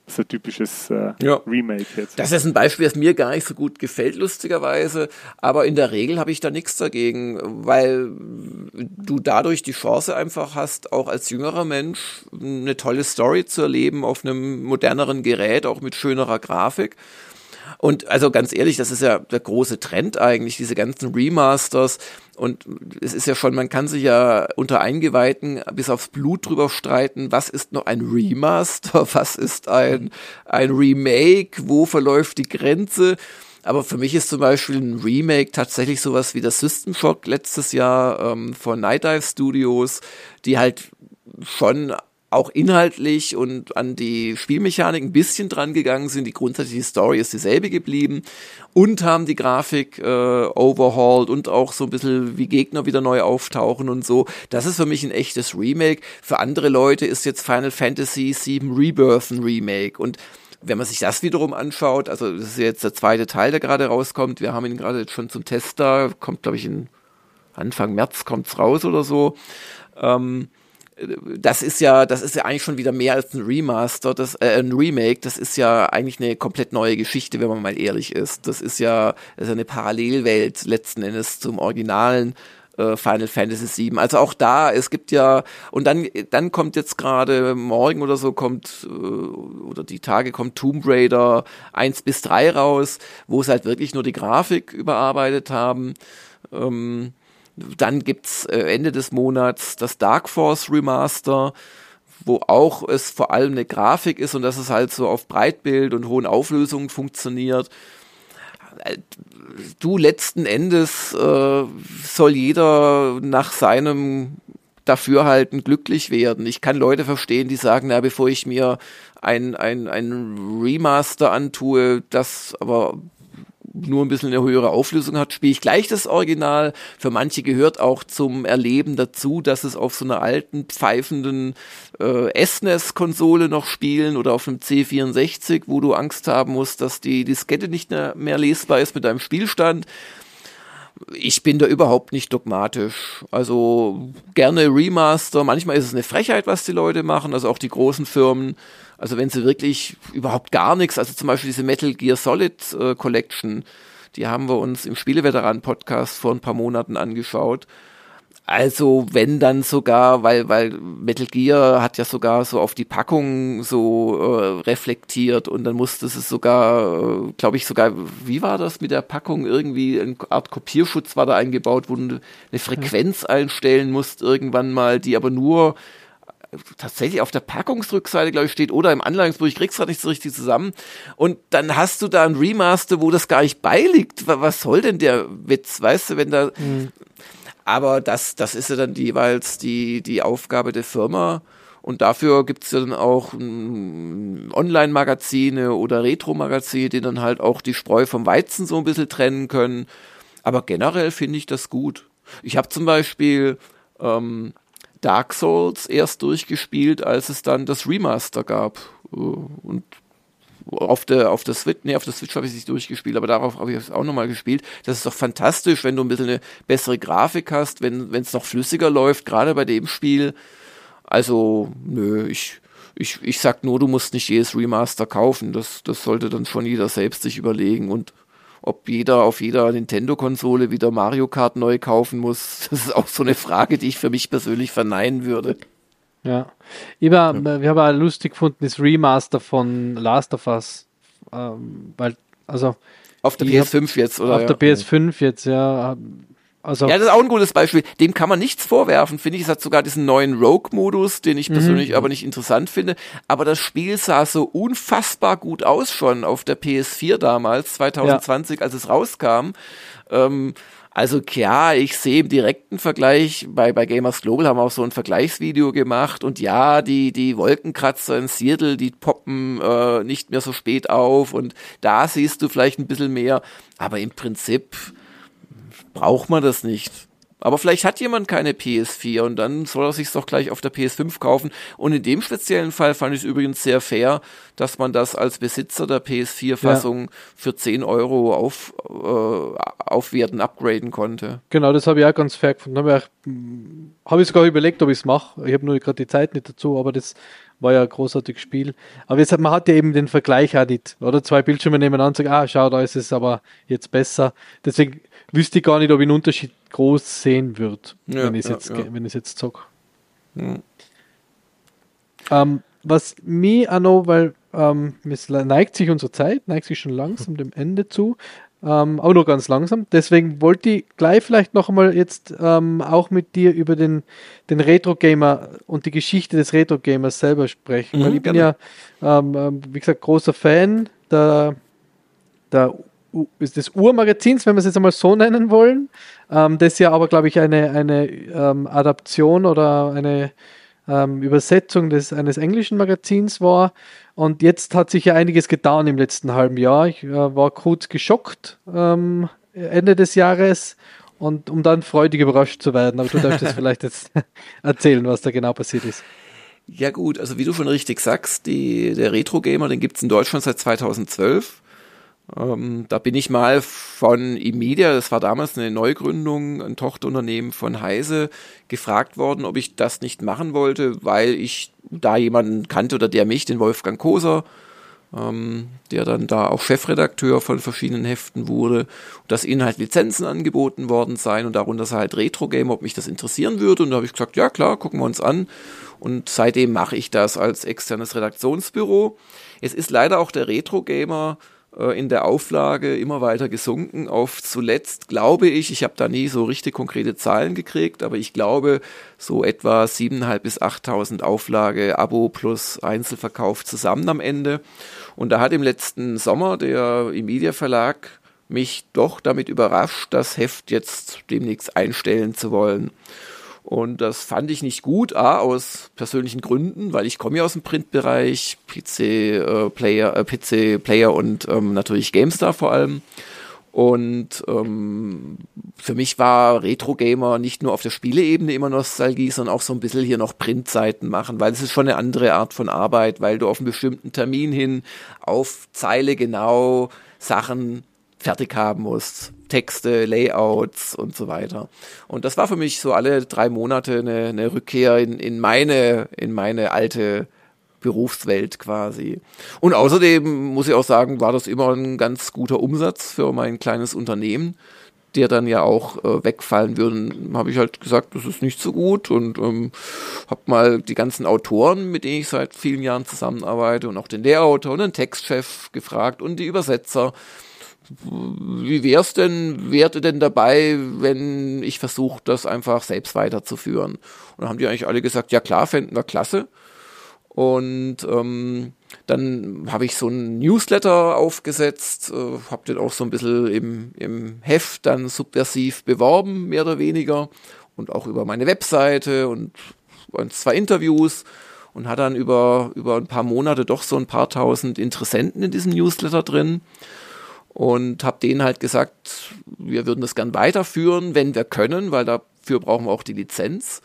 so ein typisches äh, ja. Remake jetzt. Das ist ein Beispiel, das mir gar nicht so gut gefällt, lustigerweise. Aber in der Regel habe ich da nichts dagegen, weil du dadurch die Chance einfach hast, auch als jüngerer Mensch eine tolle Story zu erleben auf einem moderneren Gerät, auch mit schönerer Grafik. Und also ganz ehrlich, das ist ja der große Trend eigentlich, diese ganzen Remasters. Und es ist ja schon, man kann sich ja unter Eingeweihten bis aufs Blut drüber streiten, was ist noch ein Remaster, was ist ein, ein Remake, wo verläuft die Grenze. Aber für mich ist zum Beispiel ein Remake tatsächlich sowas wie das System Shock letztes Jahr ähm, von Night Dive Studios, die halt schon auch inhaltlich und an die Spielmechanik ein bisschen dran gegangen sind. Die grundsätzliche Story ist dieselbe geblieben und haben die Grafik äh, overhauled und auch so ein bisschen wie Gegner wieder neu auftauchen und so. Das ist für mich ein echtes Remake. Für andere Leute ist jetzt Final Fantasy VII Rebirth ein Remake und wenn man sich das wiederum anschaut, also das ist jetzt der zweite Teil, der gerade rauskommt. Wir haben ihn gerade jetzt schon zum Test da, kommt glaube ich in Anfang März kommt's raus oder so. Ähm, das ist ja, das ist ja eigentlich schon wieder mehr als ein Remaster, das, äh, ein Remake. Das ist ja eigentlich eine komplett neue Geschichte, wenn man mal ehrlich ist. Das ist ja, das ist eine Parallelwelt letzten Endes zum originalen äh, Final Fantasy VII. Also auch da, es gibt ja, und dann, dann kommt jetzt gerade morgen oder so kommt, äh, oder die Tage kommt Tomb Raider 1 bis 3 raus, wo es halt wirklich nur die Grafik überarbeitet haben. Ähm, dann gibt's äh, Ende des Monats das Dark Force Remaster, wo auch es vor allem eine Grafik ist und dass es halt so auf Breitbild und hohen Auflösungen funktioniert. Äh, du letzten Endes äh, soll jeder nach seinem Dafürhalten glücklich werden. Ich kann Leute verstehen, die sagen, na, bevor ich mir ein, ein, ein Remaster antue, das aber nur ein bisschen eine höhere Auflösung hat, spiele ich gleich das Original. Für manche gehört auch zum Erleben dazu, dass es auf so einer alten, pfeifenden äh, SNES-Konsole noch spielen oder auf einem C64, wo du Angst haben musst, dass die Diskette nicht mehr lesbar ist mit deinem Spielstand. Ich bin da überhaupt nicht dogmatisch. Also gerne Remaster. Manchmal ist es eine Frechheit, was die Leute machen, also auch die großen Firmen. Also wenn sie wirklich überhaupt gar nichts, also zum Beispiel diese Metal Gear Solid äh, Collection, die haben wir uns im Spieleveteran-Podcast vor ein paar Monaten angeschaut. Also wenn dann sogar, weil, weil Metal Gear hat ja sogar so auf die Packung so äh, reflektiert und dann musste es sogar, äh, glaube ich sogar, wie war das mit der Packung? Irgendwie eine Art Kopierschutz war da eingebaut, wo du eine Frequenz einstellen musst irgendwann mal, die aber nur tatsächlich auf der Packungsrückseite, glaube ich, steht, oder im Anleitungsbuch, ich krieg's gerade nicht so richtig zusammen. Und dann hast du da ein Remaster, wo das gar nicht beiliegt. Was soll denn der Witz, weißt du, wenn da. Mhm. Aber das, das ist ja dann jeweils die, die Aufgabe der Firma. Und dafür gibt's ja dann auch Online-Magazine oder Retro-Magazine, die dann halt auch die Spreu vom Weizen so ein bisschen trennen können. Aber generell finde ich das gut. Ich habe zum Beispiel ähm, Dark Souls erst durchgespielt, als es dann das Remaster gab. Äh, und auf der, auf der Switch, nee, auf der Switch habe ich es nicht durchgespielt, aber darauf habe ich es auch nochmal gespielt. Das ist doch fantastisch, wenn du ein bisschen eine bessere Grafik hast, wenn es noch flüssiger läuft, gerade bei dem Spiel. Also, nö, ich, ich, ich sag nur, du musst nicht jedes Remaster kaufen. Das, das sollte dann schon jeder selbst sich überlegen und ob jeder auf jeder Nintendo-Konsole wieder Mario Kart neu kaufen muss, das ist auch so eine Frage, die ich für mich persönlich verneinen würde. Ja. Ich war, ja. Wir haben auch lustig gefunden, das Remaster von Last of Us. Ähm, weil, also. Auf der PS5 jetzt, oder? Auf ja. der PS5 jetzt, ja. Also ja, das ist auch ein gutes Beispiel. Dem kann man nichts vorwerfen, finde ich. Es hat sogar diesen neuen Rogue-Modus, den ich mhm. persönlich mhm. aber nicht interessant finde. Aber das Spiel sah so unfassbar gut aus schon auf der PS4 damals, 2020, ja. als es rauskam. Ähm, also klar, ich sehe im direkten Vergleich, bei, bei Gamers Global haben wir auch so ein Vergleichsvideo gemacht und ja, die, die Wolkenkratzer in Seattle, die poppen äh, nicht mehr so spät auf und da siehst du vielleicht ein bisschen mehr, aber im Prinzip braucht man das nicht. Aber vielleicht hat jemand keine PS4 und dann soll er sich doch gleich auf der PS5 kaufen. Und in dem speziellen Fall fand ich es übrigens sehr fair, dass man das als Besitzer der PS4-Fassung ja. für 10 Euro auf, äh, aufwerten, upgraden konnte. Genau, das habe ich auch ganz fair gefunden. Habe ich, hab ich sogar überlegt, ob ich es mache. Ich habe nur gerade die Zeit nicht dazu, aber das war ja ein großartiges Spiel. Aber jetzt, man hat ja eben den Vergleich auch nicht, oder? Zwei Bildschirme nebeneinander und sagen, ah, schau, da ist es aber jetzt besser. Deswegen wüsste ich gar nicht, ob ich einen Unterschied groß sehen würde, ja, wenn ich es ja, jetzt, ja. wenn jetzt zocke. Ähm, was mir auch noch, weil ähm, es neigt sich unsere Zeit, neigt sich schon langsam dem Ende zu, ähm, auch nur ganz langsam. Deswegen wollte ich gleich vielleicht noch einmal jetzt ähm, auch mit dir über den, den Retro-Gamer und die Geschichte des Retro-Gamers selber sprechen. Mhm, weil ich bin ja, ähm, ähm, wie gesagt, großer Fan der, der des Urmagazins, wenn wir es jetzt einmal so nennen wollen, ähm, das ja aber, glaube ich, eine, eine ähm, Adaption oder eine ähm, Übersetzung des, eines englischen Magazins war. Und jetzt hat sich ja einiges getan im letzten halben Jahr. Ich äh, war kurz geschockt ähm, Ende des Jahres und um dann freudig überrascht zu werden. Aber du darfst jetzt vielleicht jetzt erzählen, was da genau passiert ist. Ja gut, also wie du schon richtig sagst, die, der Retro-Gamer, den gibt es in Deutschland seit 2012. Ähm, da bin ich mal von Imedia, das war damals eine Neugründung, ein Tochterunternehmen von Heise, gefragt worden, ob ich das nicht machen wollte, weil ich da jemanden kannte oder der mich, den Wolfgang Koser, ähm, der dann da auch Chefredakteur von verschiedenen Heften wurde, dass ihnen halt Lizenzen angeboten worden seien und darunter sei halt Retro-Game, ob mich das interessieren würde. Und da habe ich gesagt, ja klar, gucken wir uns an. Und seitdem mache ich das als externes Redaktionsbüro. Es ist leider auch der Retro-Gamer äh, in der Auflage immer weiter gesunken. Auf zuletzt glaube ich, ich habe da nie so richtig konkrete Zahlen gekriegt, aber ich glaube so etwa 7.500 bis 8.000 Auflage, Abo plus Einzelverkauf zusammen am Ende. Und da hat im letzten Sommer der Imedia Verlag mich doch damit überrascht, das Heft jetzt demnächst einstellen zu wollen. Und das fand ich nicht gut, A, aus persönlichen Gründen, weil ich komme ja aus dem Printbereich, PC-Player äh, PC Player und ähm, natürlich GameStar vor allem. Und ähm, für mich war Retro-Gamer nicht nur auf der Spieleebene immer Nostalgie, sondern auch so ein bisschen hier noch Printseiten machen, weil es ist schon eine andere Art von Arbeit, weil du auf einen bestimmten Termin hin auf Zeile genau Sachen fertig haben musst. Texte, Layouts und so weiter. Und das war für mich so alle drei Monate eine, eine Rückkehr in, in meine, in meine alte Berufswelt quasi. Und außerdem muss ich auch sagen, war das immer ein ganz guter Umsatz für mein kleines Unternehmen, der dann ja auch äh, wegfallen würde. Habe ich halt gesagt, das ist nicht so gut und ähm, habe mal die ganzen Autoren, mit denen ich seit vielen Jahren zusammenarbeite und auch den Lehrautor und den Textchef gefragt und die Übersetzer wie wär's denn, wäre denn dabei, wenn ich versuche, das einfach selbst weiterzuführen? Und dann haben die eigentlich alle gesagt, ja klar, fänden wir klasse. Und ähm, dann habe ich so einen Newsletter aufgesetzt, äh, habe den auch so ein bisschen im, im Heft dann subversiv beworben, mehr oder weniger. Und auch über meine Webseite und, und zwei Interviews und hat dann über, über ein paar Monate doch so ein paar tausend Interessenten in diesem Newsletter drin und habe denen halt gesagt, wir würden das gern weiterführen, wenn wir können, weil dafür brauchen wir auch die Lizenz.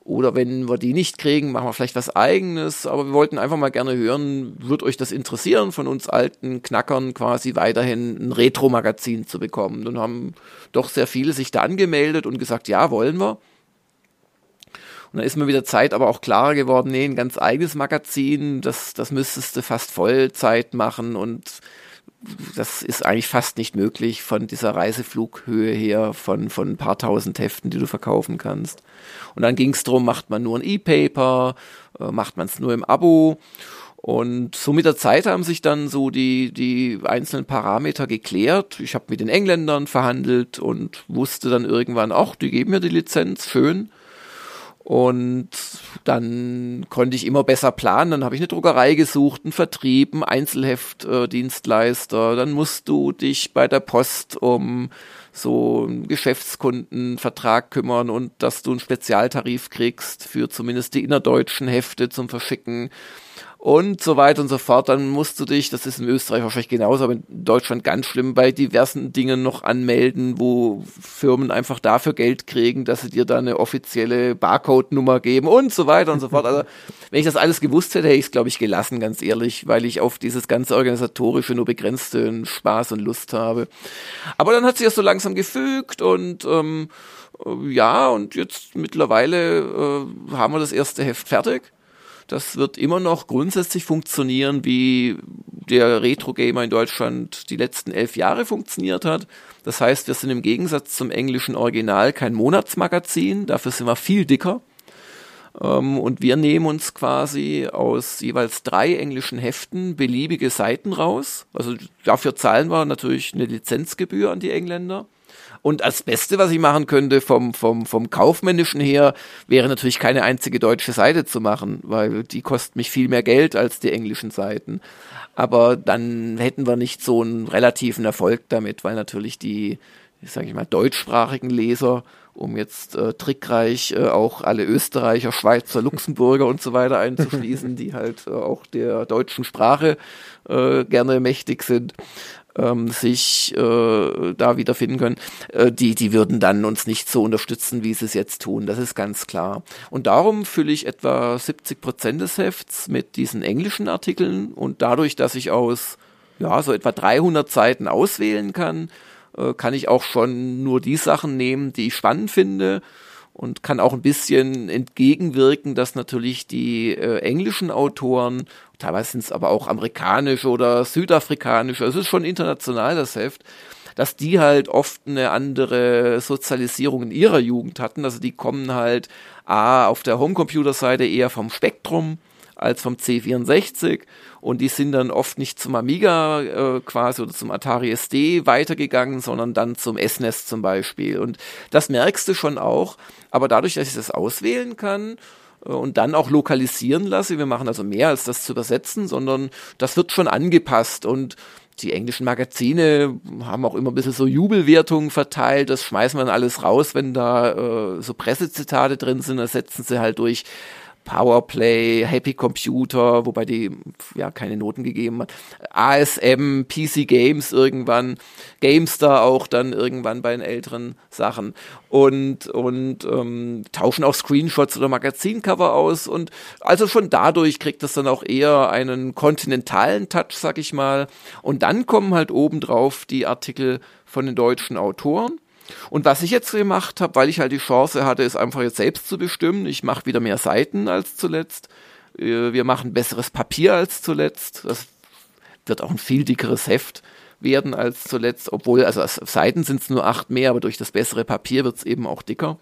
Oder wenn wir die nicht kriegen, machen wir vielleicht was eigenes. Aber wir wollten einfach mal gerne hören, wird euch das interessieren, von uns alten Knackern quasi weiterhin ein Retro-Magazin zu bekommen. Dann haben doch sehr viele sich da angemeldet und gesagt, ja, wollen wir. Und dann ist mir wieder Zeit aber auch klarer geworden, nee, ein ganz eigenes Magazin, das, das müsstest du fast Vollzeit machen und das ist eigentlich fast nicht möglich von dieser Reiseflughöhe her, von, von ein paar tausend Heften, die du verkaufen kannst. Und dann ging es darum, macht man nur ein E-Paper, äh, macht man es nur im Abo. Und so mit der Zeit haben sich dann so die, die einzelnen Parameter geklärt. Ich habe mit den Engländern verhandelt und wusste dann irgendwann, ach, die geben mir die Lizenz, schön. Und dann konnte ich immer besser planen. Dann habe ich eine Druckerei gesucht, einen Vertrieb, einen Einzelheftdienstleister. Äh, dann musst du dich bei der Post um so einen Geschäftskundenvertrag kümmern und dass du einen Spezialtarif kriegst für zumindest die innerdeutschen Hefte zum Verschicken und so weiter und so fort. Dann musst du dich, das ist in Österreich wahrscheinlich genauso, aber in Deutschland ganz schlimm, bei diversen Dingen noch anmelden, wo Firmen einfach dafür Geld kriegen, dass sie dir da eine offizielle Barcode-Nummer geben und so weiter und so fort. Also, wenn ich das alles gewusst hätte, hätte ich es, glaube ich, gelassen, ganz ehrlich, weil ich auf dieses ganze Organisatorische nur begrenzten Spaß und Lust habe. Aber dann hat sich das so langsam gefügt und ähm, äh, ja, und jetzt mittlerweile äh, haben wir das erste Heft fertig. Das wird immer noch grundsätzlich funktionieren, wie der Retro-Gamer in Deutschland die letzten elf Jahre funktioniert hat. Das heißt, wir sind im Gegensatz zum englischen Original kein Monatsmagazin, dafür sind wir viel dicker. Ähm, und wir nehmen uns quasi aus jeweils drei englischen Heften beliebige Seiten raus. Also dafür zahlen wir natürlich eine Lizenzgebühr an die Engländer. Und als Beste, was ich machen könnte vom, vom, vom Kaufmännischen her, wäre natürlich keine einzige deutsche Seite zu machen, weil die kostet mich viel mehr Geld als die englischen Seiten. Aber dann hätten wir nicht so einen relativen Erfolg damit, weil natürlich die, sage ich mal, deutschsprachigen Leser um jetzt äh, trickreich äh, auch alle Österreicher, Schweizer, Luxemburger und so weiter einzuschließen, die halt äh, auch der deutschen Sprache äh, gerne mächtig sind, ähm, sich äh, da wiederfinden können, äh, die, die würden dann uns nicht so unterstützen, wie sie es jetzt tun. Das ist ganz klar. Und darum fülle ich etwa 70 Prozent des Hefts mit diesen englischen Artikeln und dadurch, dass ich aus ja, so etwa 300 Seiten auswählen kann, äh, kann ich auch schon nur die Sachen nehmen, die ich spannend finde und kann auch ein bisschen entgegenwirken, dass natürlich die äh, englischen Autoren, teilweise sind es aber auch amerikanische oder südafrikanische, es ist schon international das Heft, dass die halt oft eine andere Sozialisierung in ihrer Jugend hatten. Also die kommen halt A auf der Homecomputer-Seite eher vom Spektrum als vom C64 und die sind dann oft nicht zum Amiga äh, quasi oder zum Atari SD weitergegangen, sondern dann zum SNES e zum Beispiel. Und das merkst du schon auch, aber dadurch, dass ich das auswählen kann, und dann auch lokalisieren lasse. Wir machen also mehr als das zu übersetzen, sondern das wird schon angepasst und die englischen Magazine haben auch immer ein bisschen so Jubelwertungen verteilt. Das schmeißen wir dann alles raus, wenn da äh, so Pressezitate drin sind. Das setzen sie halt durch Powerplay, Happy Computer, wobei die ja keine Noten gegeben hat, ASM, PC Games irgendwann, GameStar auch dann irgendwann bei den älteren Sachen. Und und ähm, tauschen auch Screenshots oder Magazincover aus. Und also schon dadurch kriegt das dann auch eher einen kontinentalen Touch, sag ich mal. Und dann kommen halt obendrauf die Artikel von den deutschen Autoren und was ich jetzt gemacht habe, weil ich halt die Chance hatte, ist einfach jetzt selbst zu bestimmen. Ich mache wieder mehr Seiten als zuletzt. Äh, wir machen besseres Papier als zuletzt. Das wird auch ein viel dickeres Heft werden als zuletzt, obwohl, also Seiten sind es nur acht mehr, aber durch das bessere Papier wird es eben auch dicker.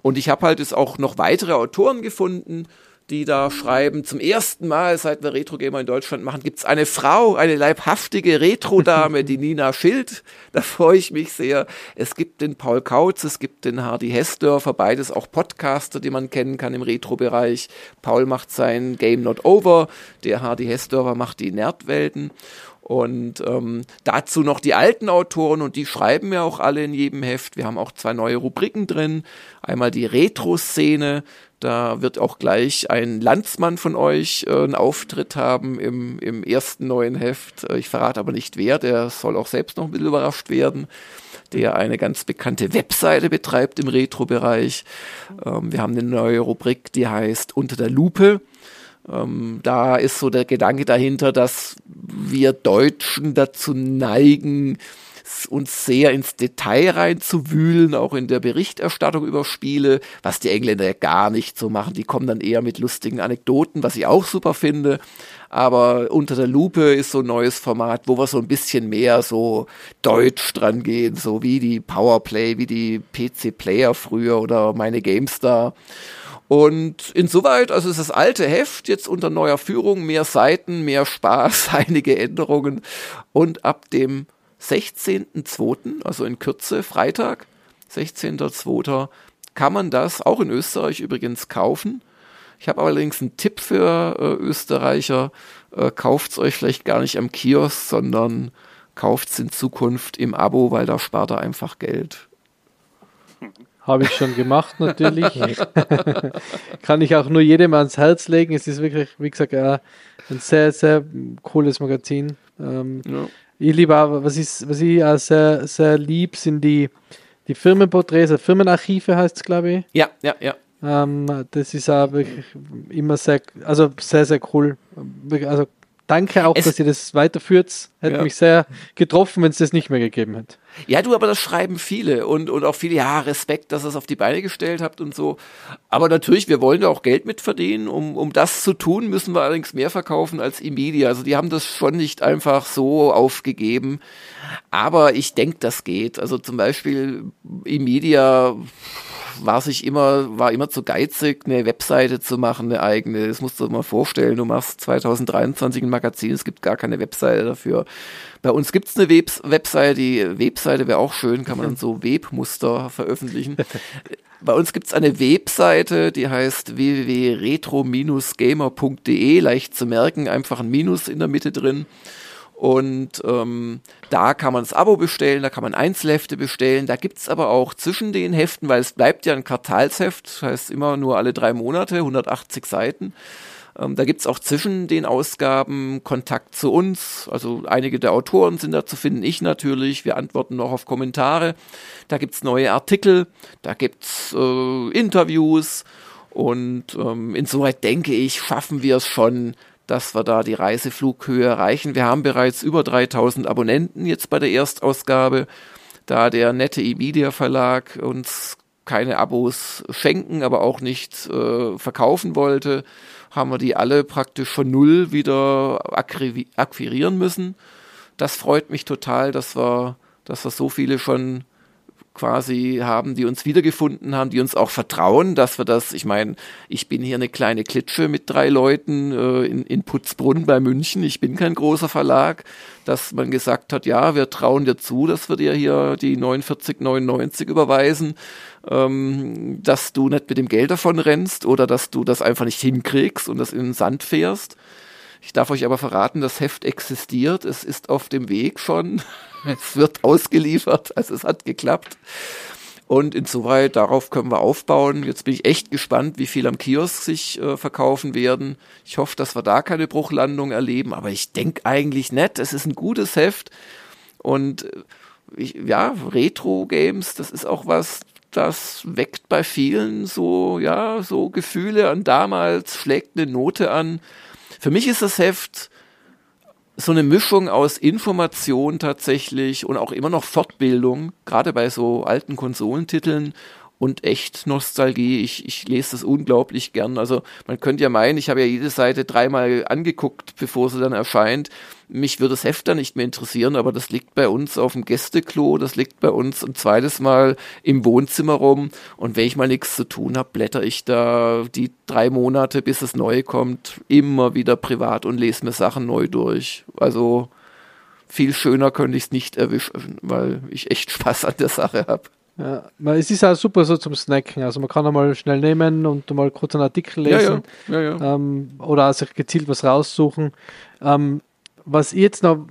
Und ich habe halt jetzt auch noch weitere Autoren gefunden, die da schreiben, zum ersten Mal, seit wir Retro Gamer in Deutschland machen, gibt's eine Frau, eine leibhaftige Retro-Dame, die Nina Schild. Da freue ich mich sehr. Es gibt den Paul Kautz, es gibt den Hardy Hessdörfer, beides auch Podcaster, die man kennen kann im Retro-Bereich. Paul macht sein Game Not Over, der Hardy Hessdörfer macht die Nerdwelten. Und ähm, dazu noch die alten Autoren und die schreiben ja auch alle in jedem Heft. Wir haben auch zwei neue Rubriken drin. Einmal die Retro-Szene, da wird auch gleich ein Landsmann von euch äh, einen Auftritt haben im, im ersten neuen Heft. Äh, ich verrate aber nicht wer, der soll auch selbst noch ein bisschen überrascht werden, der eine ganz bekannte Webseite betreibt im Retro-Bereich. Ähm, wir haben eine neue Rubrik, die heißt Unter der Lupe. Ähm, da ist so der Gedanke dahinter, dass wir Deutschen dazu neigen, uns sehr ins Detail reinzuwühlen, auch in der Berichterstattung über Spiele, was die Engländer ja gar nicht so machen. Die kommen dann eher mit lustigen Anekdoten, was ich auch super finde. Aber unter der Lupe ist so ein neues Format, wo wir so ein bisschen mehr so deutsch dran gehen, so wie die Powerplay, wie die PC-Player früher oder meine GameStar. Und insoweit, also ist das alte Heft jetzt unter neuer Führung, mehr Seiten, mehr Spaß, einige Änderungen und ab dem 16.02., also in Kürze, Freitag, 16.02., kann man das auch in Österreich übrigens kaufen. Ich habe allerdings einen Tipp für äh, Österreicher. Äh, kauft euch vielleicht gar nicht am Kiosk, sondern kauft es in Zukunft im Abo, weil da spart er einfach Geld. Habe ich schon gemacht, natürlich. Kann ich auch nur jedem ans Herz legen. Es ist wirklich, wie gesagt, ein sehr, sehr cooles Magazin. Ähm, ja. Ich liebe auch, was ich, was ich auch sehr, sehr lieb, sind die, die Firmenporträts, also Firmenarchive heißt es, glaube ich. Ja, ja, ja. Ähm, das ist auch wirklich immer sehr, also sehr, sehr cool. Also danke auch, es, dass ihr das weiterführt. Hätte ja. mich sehr getroffen, wenn es das nicht mehr gegeben hätte. Ja, du, aber das schreiben viele und, und auch viele, ja, Respekt, dass ihr es auf die Beine gestellt habt und so. Aber natürlich, wir wollen da auch Geld mit verdienen. Um, um das zu tun, müssen wir allerdings mehr verkaufen als Emedia. Also die haben das schon nicht einfach so aufgegeben. Aber ich denke, das geht. Also zum Beispiel Emedia war sich immer, war immer zu geizig, eine Webseite zu machen, eine eigene. Das musst du dir mal vorstellen. Du machst 2023 ein Magazin, es gibt gar keine Webseite dafür. Bei uns gibt's eine Webs Webseite, die Webseite wäre auch schön, kann man dann so Webmuster veröffentlichen. Bei uns gibt's eine Webseite, die heißt www.retro-gamer.de, leicht zu merken, einfach ein Minus in der Mitte drin. Und ähm, da kann man das Abo bestellen, da kann man Einzelhefte bestellen. Da gibt's aber auch zwischen den Heften, weil es bleibt ja ein Quartalsheft, das heißt immer nur alle drei Monate, 180 Seiten. Ähm, da gibt's auch zwischen den Ausgaben Kontakt zu uns. Also einige der Autoren sind da zu finden, ich natürlich. Wir antworten noch auf Kommentare. Da gibt's neue Artikel, da gibt's äh, Interviews. Und ähm, insoweit denke ich, schaffen wir es schon, dass wir da die Reiseflughöhe erreichen. Wir haben bereits über 3000 Abonnenten jetzt bei der Erstausgabe, da der nette E-Media Verlag uns keine Abos schenken, aber auch nicht äh, verkaufen wollte, haben wir die alle praktisch von null wieder akquirieren müssen. Das freut mich total, dass wir, dass wir so viele schon quasi haben, die uns wiedergefunden haben, die uns auch vertrauen, dass wir das, ich meine, ich bin hier eine kleine Klitsche mit drei Leuten äh, in, in Putzbrunn bei München, ich bin kein großer Verlag, dass man gesagt hat, ja, wir trauen dir zu, dass wir dir hier die 49,99 überweisen, ähm, dass du nicht mit dem Geld davon rennst oder dass du das einfach nicht hinkriegst und das in den Sand fährst. Ich darf euch aber verraten, das Heft existiert, es ist auf dem Weg schon. es wird ausgeliefert, also es hat geklappt. Und insoweit, darauf können wir aufbauen. Jetzt bin ich echt gespannt, wie viel am Kiosk sich äh, verkaufen werden. Ich hoffe, dass wir da keine Bruchlandung erleben, aber ich denke eigentlich nicht. Es ist ein gutes Heft. Und äh, ich, ja, Retro-Games, das ist auch was, das weckt bei vielen so, ja, so Gefühle an damals, schlägt eine Note an. Für mich ist das Heft so eine Mischung aus Information tatsächlich und auch immer noch Fortbildung, gerade bei so alten Konsolentiteln und echt Nostalgie. Ich, ich lese das unglaublich gern. Also man könnte ja meinen, ich habe ja jede Seite dreimal angeguckt, bevor sie dann erscheint. Mich würde das Heft dann nicht mehr interessieren, aber das liegt bei uns auf dem Gästeklo, das liegt bei uns ein zweites Mal im Wohnzimmer rum. Und wenn ich mal nichts zu tun habe, blätter ich da die drei Monate, bis das Neue kommt, immer wieder privat und lese mir Sachen neu durch. Also viel schöner könnte ich es nicht erwischen, weil ich echt Spaß an der Sache habe. Ja, es ist auch super so zum Snacken. Also man kann einmal schnell nehmen und mal kurz einen Artikel lesen ja, ja. Ja, ähm, oder auch sich gezielt was raussuchen. Ähm, was ich jetzt noch,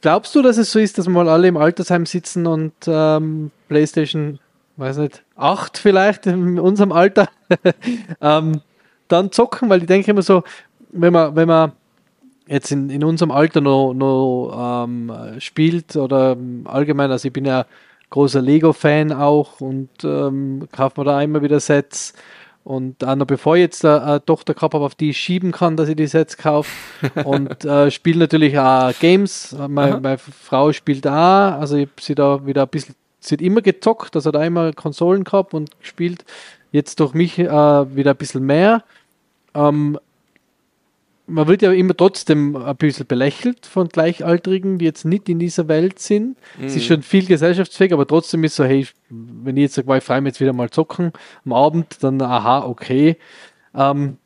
glaubst du, dass es so ist, dass wir mal alle im Altersheim sitzen und ähm, Playstation, weiß nicht, 8 vielleicht in unserem Alter, ähm, dann zocken, weil ich denke immer so, wenn man, wenn man jetzt in, in unserem Alter noch, noch ähm, spielt oder allgemein, also ich bin ja großer Lego-Fan auch und ähm, kauft mir da immer wieder Sets. Und auch noch bevor ich jetzt eine Tochter gehabt habe, auf die ich schieben kann, dass ich die Sets kaufe. und äh, spiele natürlich auch Games. Meine, meine, Frau spielt auch. Also ich habe sie da wieder ein bisschen, sie hat immer gezockt, also da immer Konsolen gehabt und gespielt. Jetzt durch mich äh, wieder ein bisschen mehr. Ähm, man wird ja immer trotzdem ein bisschen belächelt von Gleichaltrigen, die jetzt nicht in dieser Welt sind. Mhm. Es ist schon viel gesellschaftsfähig, aber trotzdem ist so, hey, wenn ich jetzt sage, ich freue mich jetzt wieder mal zocken am Abend, dann aha, okay. Ähm,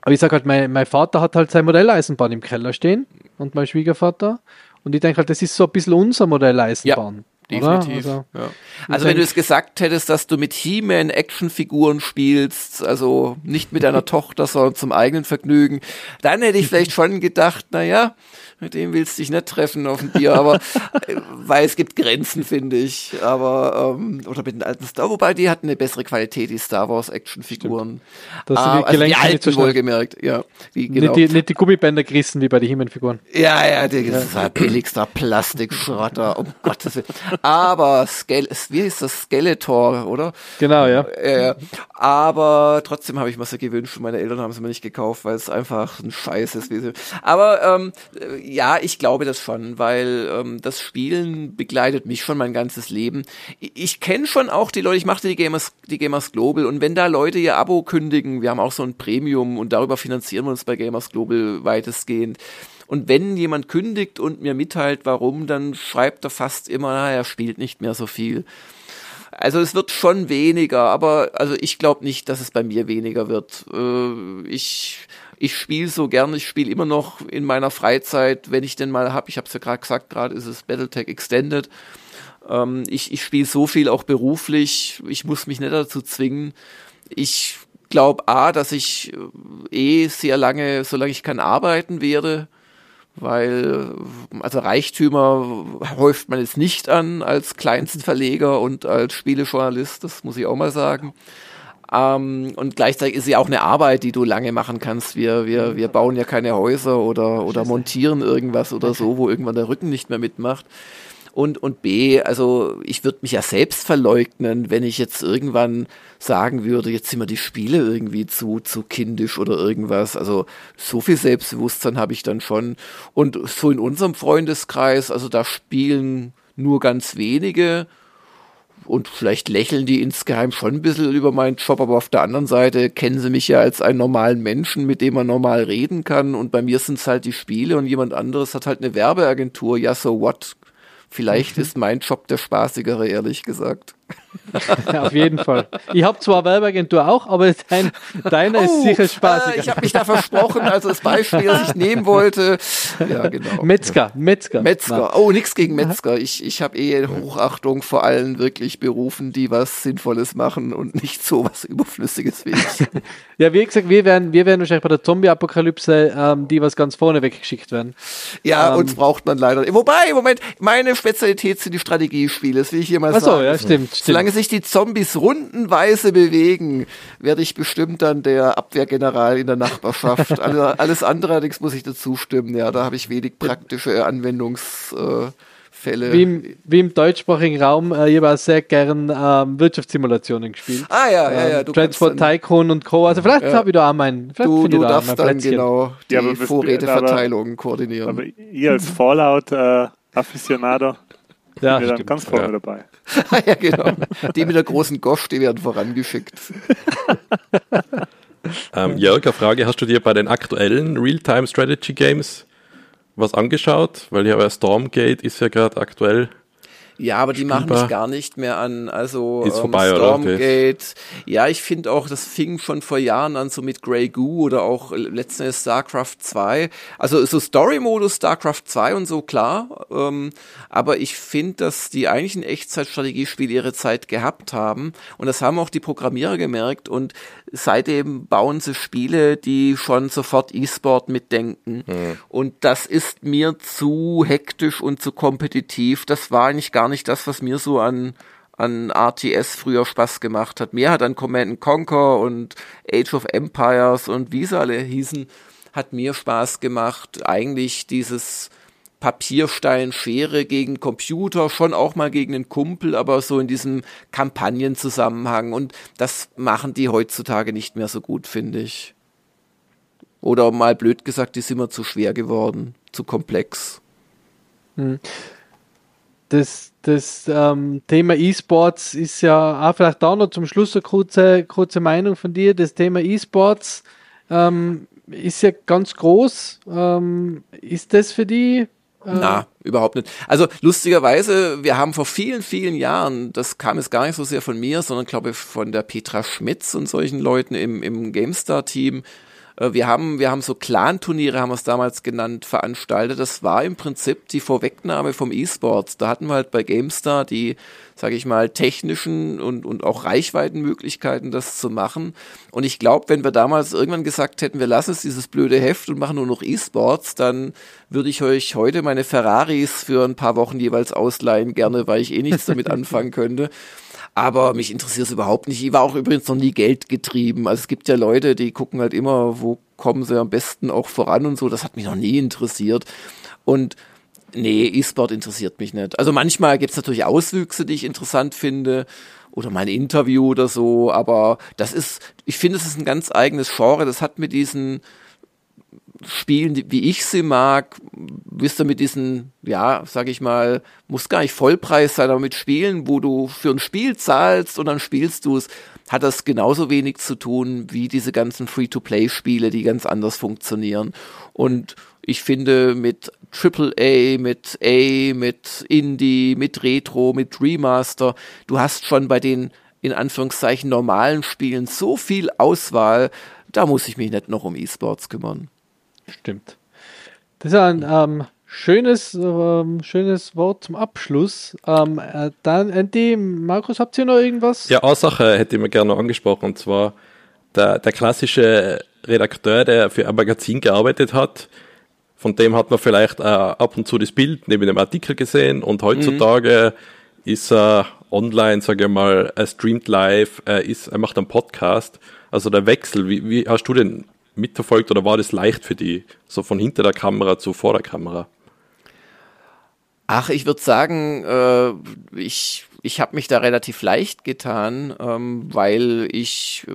aber ich sage halt, mein, mein Vater hat halt sein Modelleisenbahn im Keller stehen und mein Schwiegervater. Und ich denke halt, das ist so ein bisschen unser Modelleisenbahn. Ja. Definitiv. Also, ja. also wenn du es gesagt hättest, dass du mit He-Man Actionfiguren spielst, also nicht mit deiner Tochter, sondern zum eigenen Vergnügen, dann hätte ich vielleicht schon gedacht, na ja, mit dem willst du dich nicht treffen auf dem Bier, aber äh, weil es gibt Grenzen, finde ich. Aber ähm, oder mit den alten Star, wobei die hatten eine bessere Qualität, die Star Wars Actionfiguren. Das sind die, ah, also die alten wohlgemerkt, ja. Die, genau. nicht, die, nicht die Gummibänder gerissen wie bei den He-Man-Figuren. Ja, ja, das ist halt billigster Plastikschrotter, um Gottes Willen. Aber Skele wie ist das Skeletor, oder? Genau, ja. Äh, aber trotzdem habe ich mir sie gewünscht. Meine Eltern haben sie mir nicht gekauft, weil es einfach ein Scheiß ist. Aber ähm, ja, ich glaube das schon, weil ähm, das Spielen begleitet mich schon mein ganzes Leben. Ich, ich kenne schon auch die Leute, ich machte die Gamers, die Gamers Global und wenn da Leute ihr Abo kündigen, wir haben auch so ein Premium und darüber finanzieren wir uns bei Gamers Global weitestgehend. Und wenn jemand kündigt und mir mitteilt, warum, dann schreibt er fast immer, na, er spielt nicht mehr so viel. Also es wird schon weniger, aber also ich glaube nicht, dass es bei mir weniger wird. Äh, ich ich spiele so gern, ich spiele immer noch in meiner Freizeit, wenn ich denn mal habe, ich habe es ja gerade gesagt, gerade ist es Battletech Extended. Ähm, ich ich spiele so viel auch beruflich, ich muss mich nicht dazu zwingen. Ich glaube A, dass ich äh, eh sehr lange, solange ich kann, arbeiten werde weil also Reichtümer häuft man jetzt nicht an als Kleinstverleger und als Spielejournalist, das muss ich auch mal sagen. Ähm, und gleichzeitig ist sie auch eine Arbeit, die du lange machen kannst. Wir, wir, wir bauen ja keine Häuser oder, oder montieren irgendwas oder so, wo irgendwann der Rücken nicht mehr mitmacht. Und, und B, also ich würde mich ja selbst verleugnen, wenn ich jetzt irgendwann sagen würde, jetzt sind mir die Spiele irgendwie zu, zu kindisch oder irgendwas. Also so viel Selbstbewusstsein habe ich dann schon. Und so in unserem Freundeskreis, also da spielen nur ganz wenige und vielleicht lächeln die insgeheim schon ein bisschen über meinen Job, aber auf der anderen Seite kennen sie mich ja als einen normalen Menschen, mit dem man normal reden kann. Und bei mir sind es halt die Spiele und jemand anderes hat halt eine Werbeagentur, ja so what, Vielleicht ist mein Job der spaßigere, ehrlich gesagt. Auf jeden Fall. Ich habe zwar Werbeagentur auch, aber dein, deiner oh, ist sicher spaßiger. Äh, ich habe mich da versprochen, also das Beispiel, das ich nehmen wollte. Ja, genau. Metzger, Metzger. Metzger. Oh, nichts gegen Metzger. Ich, ich habe eh Hochachtung vor allen wirklich Berufen, die was Sinnvolles machen und nicht so was Überflüssiges wie ich. ja, wie gesagt, wir werden, wir werden wahrscheinlich bei der Zombie-Apokalypse, ähm, die was ganz vorne weggeschickt werden. Ja, ähm, uns braucht man leider. Wobei, Moment, meine Spezialität sind die Strategiespiele, das will ich hier mal Ach so, sagen. ja, stimmt. Solange sich die Zombies rundenweise bewegen, werde ich bestimmt dann der Abwehrgeneral in der Nachbarschaft. alles andere allerdings muss ich dazu stimmen. Ja, da habe ich wenig praktische Anwendungsfälle. Wie im, wie im deutschsprachigen Raum, äh, ich habe auch sehr gern ähm, Wirtschaftssimulationen gespielt. Ah ja, ja, ja. Du Transport dann, Tycoon und Co. Also vielleicht ja. habe ich da auch meinen. Du, du da darfst dann genau die ja, Vorräteverteilung koordinieren. Aber ihr als Fallout-Afficionado äh, ja, wir dann ganz vorne ja. dabei. ja, genau. Die mit der großen Gosch, die werden vorangeschickt. ähm, Jörg, eine Frage, hast du dir bei den aktuellen Real-Time Strategy Games was angeschaut? Weil ja Stormgate ist ja gerade aktuell ja, aber die Spielbar. machen mich gar nicht mehr an. Also ähm, vorbei, Stormgate. Oder? Ja, ich finde auch, das fing schon vor Jahren an, so mit Grey Goo oder auch letztens StarCraft 2. Also so Story-Modus StarCraft 2 und so, klar. Ähm, aber ich finde, dass die eigentlich ein Echtzeitstrategiespiel ihre Zeit gehabt haben. Und das haben auch die Programmierer gemerkt. Und seitdem bauen sie Spiele, die schon sofort E-Sport mitdenken. Mhm. Und das ist mir zu hektisch und zu kompetitiv. Das war eigentlich gar nicht das, was mir so an an RTS früher Spaß gemacht hat. Mir hat an Command Conquer und Age of Empires und wie sie alle hießen, hat mir Spaß gemacht. Eigentlich dieses Papierstein, Schere gegen Computer, schon auch mal gegen einen Kumpel, aber so in diesem Kampagnenzusammenhang. Und das machen die heutzutage nicht mehr so gut, finde ich. Oder mal blöd gesagt, die sind mir zu schwer geworden, zu komplex. Hm. Das, das ähm, Thema E-Sports ist ja auch vielleicht da noch zum Schluss eine kurze, kurze Meinung von dir. Das Thema E-Sports ähm, ist ja ganz groß. Ähm, ist das für die äh, Na, überhaupt nicht. Also lustigerweise, wir haben vor vielen, vielen Jahren, das kam jetzt gar nicht so sehr von mir, sondern glaube ich von der Petra Schmitz und solchen Leuten im, im GameStar-Team, wir haben, wir haben so Clan-Turniere, haben wir es damals genannt, veranstaltet. Das war im Prinzip die Vorwegnahme vom E-Sports. Da hatten wir halt bei GameStar die, sage ich mal, technischen und, und auch Reichweitenmöglichkeiten, das zu machen. Und ich glaube, wenn wir damals irgendwann gesagt hätten, wir lassen es dieses blöde Heft und machen nur noch E-Sports, dann würde ich euch heute meine Ferraris für ein paar Wochen jeweils ausleihen, gerne, weil ich eh nichts damit anfangen könnte aber mich interessiert es überhaupt nicht. Ich war auch übrigens noch nie Geld getrieben. Also es gibt ja Leute, die gucken halt immer, wo kommen sie am besten auch voran und so. Das hat mich noch nie interessiert. Und nee, E-Sport interessiert mich nicht. Also manchmal gibt es natürlich Auswüchse, die ich interessant finde oder mein Interview oder so, aber das ist, ich finde, es ist ein ganz eigenes Genre. Das hat mit diesen spielen, wie ich sie mag, wisst ihr, mit diesen, ja, sag ich mal, muss gar nicht Vollpreis sein, aber mit Spielen, wo du für ein Spiel zahlst und dann spielst du es, hat das genauso wenig zu tun wie diese ganzen Free-to-Play-Spiele, die ganz anders funktionieren. Und ich finde mit AAA, mit A, mit Indie, mit Retro, mit Remaster, du hast schon bei den in Anführungszeichen normalen Spielen so viel Auswahl, da muss ich mich nicht noch um E-Sports kümmern. Stimmt. Das ist ein ähm, schönes, ähm, schönes Wort zum Abschluss. Ähm, äh, dann, Andy, Markus, habt ihr noch irgendwas? Ja, eine Sache hätte ich mir gerne angesprochen, und zwar der, der klassische Redakteur, der für ein Magazin gearbeitet hat, von dem hat man vielleicht äh, ab und zu das Bild neben dem Artikel gesehen und heutzutage mhm. ist er online, sage ich mal, er streamt live, er, ist, er macht einen Podcast. Also der Wechsel, wie, wie hast du den mitverfolgt oder war das leicht für die, so von hinter der Kamera zu vor der Kamera? Ach, ich würde sagen, äh, ich, ich habe mich da relativ leicht getan, ähm, weil ich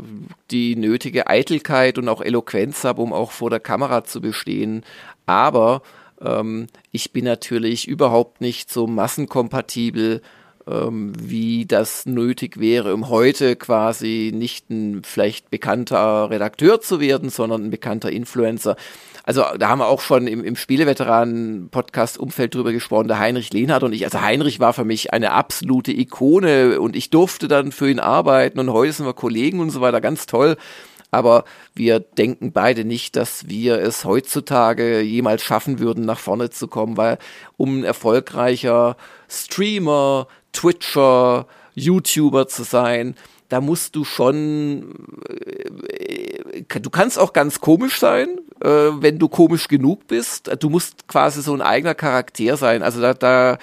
die nötige Eitelkeit und auch Eloquenz habe, um auch vor der Kamera zu bestehen. Aber ähm, ich bin natürlich überhaupt nicht so massenkompatibel, wie das nötig wäre, um heute quasi nicht ein vielleicht bekannter Redakteur zu werden, sondern ein bekannter Influencer. Also da haben wir auch schon im, im Spieleveteranen-Podcast-Umfeld drüber gesprochen, der Heinrich Lehnhardt und ich. Also Heinrich war für mich eine absolute Ikone und ich durfte dann für ihn arbeiten und heute sind wir Kollegen und so weiter, ganz toll aber wir denken beide nicht, dass wir es heutzutage jemals schaffen würden, nach vorne zu kommen, weil um ein erfolgreicher Streamer, Twitcher, YouTuber zu sein, da musst du schon, äh, du kannst auch ganz komisch sein, äh, wenn du komisch genug bist. Du musst quasi so ein eigener Charakter sein. Also da, da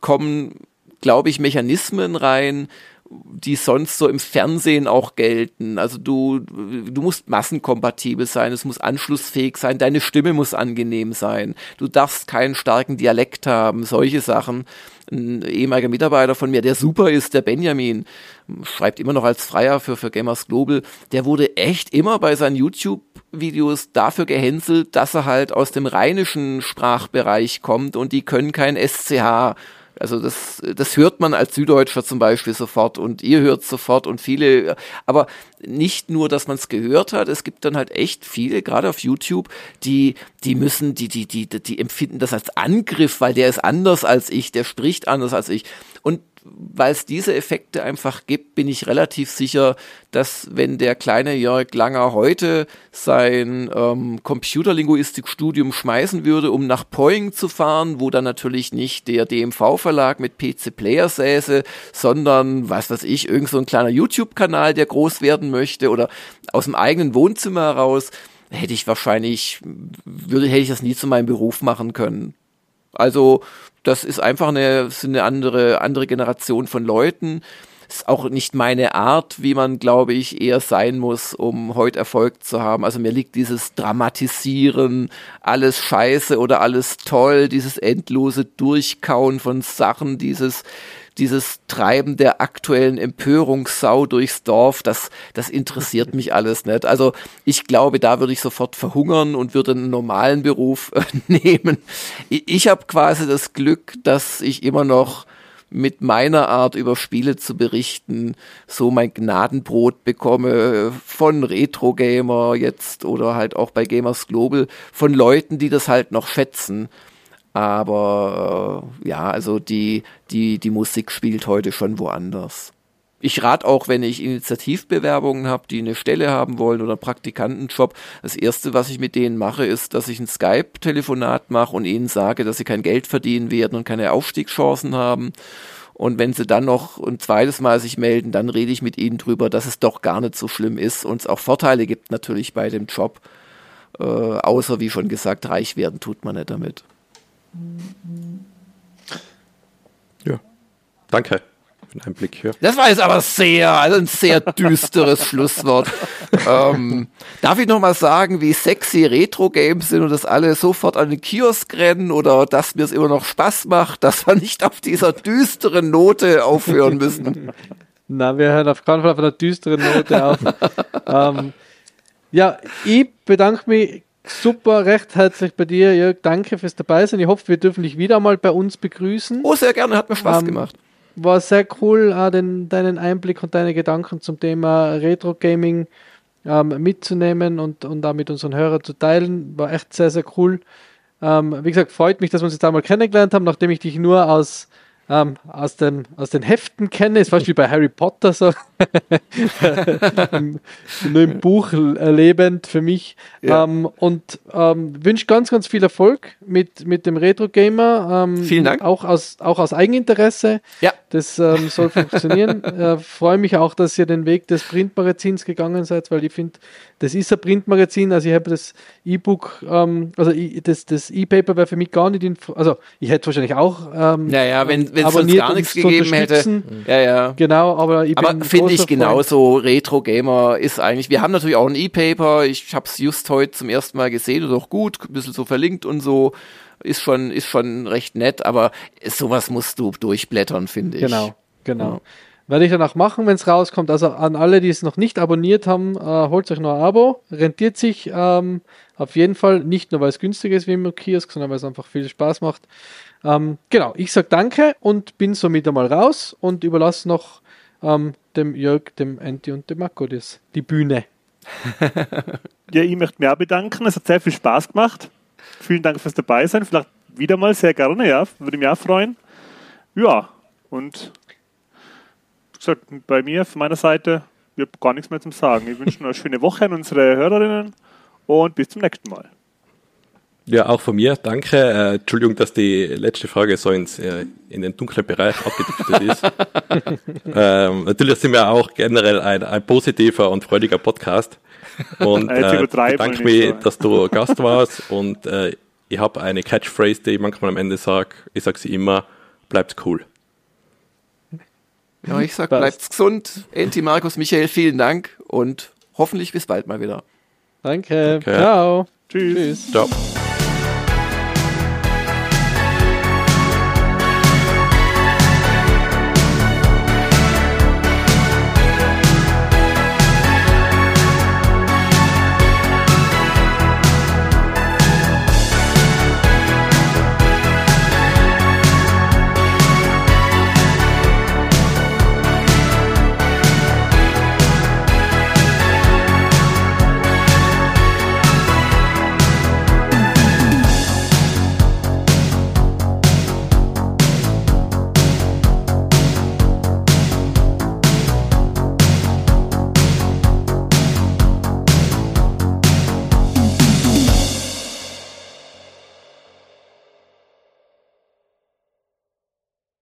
kommen, glaube ich, Mechanismen rein, die sonst so im Fernsehen auch gelten. Also du, du musst massenkompatibel sein, es muss anschlussfähig sein, deine Stimme muss angenehm sein, du darfst keinen starken Dialekt haben, solche Sachen. Ein ehemaliger Mitarbeiter von mir, der super ist, der Benjamin, schreibt immer noch als Freier für, für Gamers Global, der wurde echt immer bei seinen YouTube-Videos dafür gehänselt, dass er halt aus dem rheinischen Sprachbereich kommt und die können kein SCH also das, das hört man als Süddeutscher zum Beispiel sofort und ihr hört sofort und viele, aber nicht nur, dass man es gehört hat, es gibt dann halt echt viele, gerade auf YouTube, die, die müssen, die, die, die, die empfinden das als Angriff, weil der ist anders als ich, der spricht anders als ich. Und weil es diese Effekte einfach gibt, bin ich relativ sicher, dass wenn der kleine Jörg Langer heute sein ähm, Computerlinguistikstudium schmeißen würde, um nach Poing zu fahren, wo dann natürlich nicht der DMV-Verlag mit PC Player säße, sondern, was weiß ich, irgend so ein kleiner YouTube-Kanal, der groß werden möchte oder aus dem eigenen Wohnzimmer heraus, hätte ich wahrscheinlich, würde, hätte ich das nie zu meinem Beruf machen können. Also das ist einfach eine, ist eine andere, andere Generation von Leuten. Ist auch nicht meine Art, wie man, glaube ich, eher sein muss, um heute Erfolg zu haben. Also mir liegt dieses Dramatisieren, alles scheiße oder alles toll, dieses endlose Durchkauen von Sachen, dieses dieses Treiben der aktuellen Empörungssau durchs Dorf, das, das interessiert mich alles nicht. Also ich glaube, da würde ich sofort verhungern und würde einen normalen Beruf äh, nehmen. Ich, ich habe quasi das Glück, dass ich immer noch mit meiner Art über Spiele zu berichten, so mein Gnadenbrot bekomme von Retro-Gamer jetzt oder halt auch bei Gamers Global, von Leuten, die das halt noch schätzen. Aber äh, ja, also die, die, die Musik spielt heute schon woanders. Ich rate auch, wenn ich Initiativbewerbungen habe, die eine Stelle haben wollen oder einen Praktikantenjob, das erste, was ich mit denen mache, ist, dass ich ein Skype-Telefonat mache und ihnen sage, dass sie kein Geld verdienen werden und keine Aufstiegschancen haben. Und wenn sie dann noch ein zweites Mal sich melden, dann rede ich mit ihnen drüber, dass es doch gar nicht so schlimm ist und es auch Vorteile gibt natürlich bei dem Job. Äh, außer, wie schon gesagt, reich werden tut man nicht damit. Ja, danke für den Einblick hier. Das war jetzt aber sehr, also ein sehr düsteres Schlusswort. ähm, darf ich noch mal sagen, wie sexy Retro-Games sind und dass alle sofort an den Kiosk rennen oder dass mir es immer noch Spaß macht, dass wir nicht auf dieser düsteren Note aufhören müssen? Na, wir hören auf keinen Fall auf einer düsteren Note auf. ähm, ja, ich bedanke mich super, recht herzlich bei dir, Jörg. Danke fürs Dabeisein. Ich hoffe, wir dürfen dich wieder mal bei uns begrüßen. Oh, sehr gerne, hat mir Spaß ähm, gemacht. War sehr cool, äh, den, deinen Einblick und deine Gedanken zum Thema Retro Gaming ähm, mitzunehmen und, und da mit unseren Hörern zu teilen. War echt sehr, sehr cool. Ähm, wie gesagt, freut mich, dass wir uns jetzt einmal kennengelernt haben, nachdem ich dich nur aus ähm, aus, den, aus den Heften kenne, ist fast wie bei Harry Potter so. Nur im Buch erlebend für mich. Ja. Ähm, und ähm, wünsche ganz, ganz viel Erfolg mit, mit dem Retro Gamer. Ähm, Vielen Dank. Auch aus, auch aus Eigeninteresse. Ja. Das ähm, soll funktionieren. äh, Freue mich auch, dass ihr den Weg des Printmagazins gegangen seid, weil ich finde, das ist ein Printmagazin. Also ich habe das E-Book, ähm, also das, das E-Paper wäre für mich gar nicht, in, also ich hätte wahrscheinlich auch. Naja, wenn es sonst gar nichts gegeben hätte. Ja, ja. Genau, aber ich aber finde ich genauso. Retro Gamer ist eigentlich. Wir haben natürlich auch ein E-Paper. Ich habe es just heute zum ersten Mal gesehen und auch gut, ein bisschen so verlinkt und so ist schon, ist schon recht nett, aber sowas musst du durchblättern, finde ich. Genau, genau. Ja. Werde ich dann auch machen, wenn es rauskommt. Also an alle, die es noch nicht abonniert haben, äh, holt euch noch ein Abo. Rentiert sich ähm, auf jeden Fall. Nicht nur, weil es günstig ist wie im Kiosk, sondern weil es einfach viel Spaß macht. Ähm, genau, ich sage danke und bin somit einmal raus und überlasse noch ähm, dem Jörg, dem Anti und dem Marco das, die Bühne. ja, ich möchte mich auch bedanken. Es hat sehr viel Spaß gemacht. Vielen Dank fürs Dabeisein. Vielleicht wieder mal sehr gerne, ja. Würde mich auch freuen. Ja, und gesagt, bei mir, von meiner Seite, ich habe gar nichts mehr zu sagen. Ich wünsche noch eine schöne Woche an unsere Hörerinnen und bis zum nächsten Mal. Ja, auch von mir, danke. Äh, Entschuldigung, dass die letzte Frage so ins, äh, in den dunklen Bereich abgedriftet ist. ähm, natürlich sind wir auch generell ein, ein positiver und freudiger Podcast. Und äh, ich danke mich, dass du Gast warst und äh, ich habe eine Catchphrase, die ich manchmal am Ende sage. Ich sage sie immer, bleibt cool. Ja, ich sag, bleibt gesund. Enti, Markus, Michael, vielen Dank und hoffentlich bis bald mal wieder. Danke. Okay. Ciao. Tschüss. Tschüss. Ciao.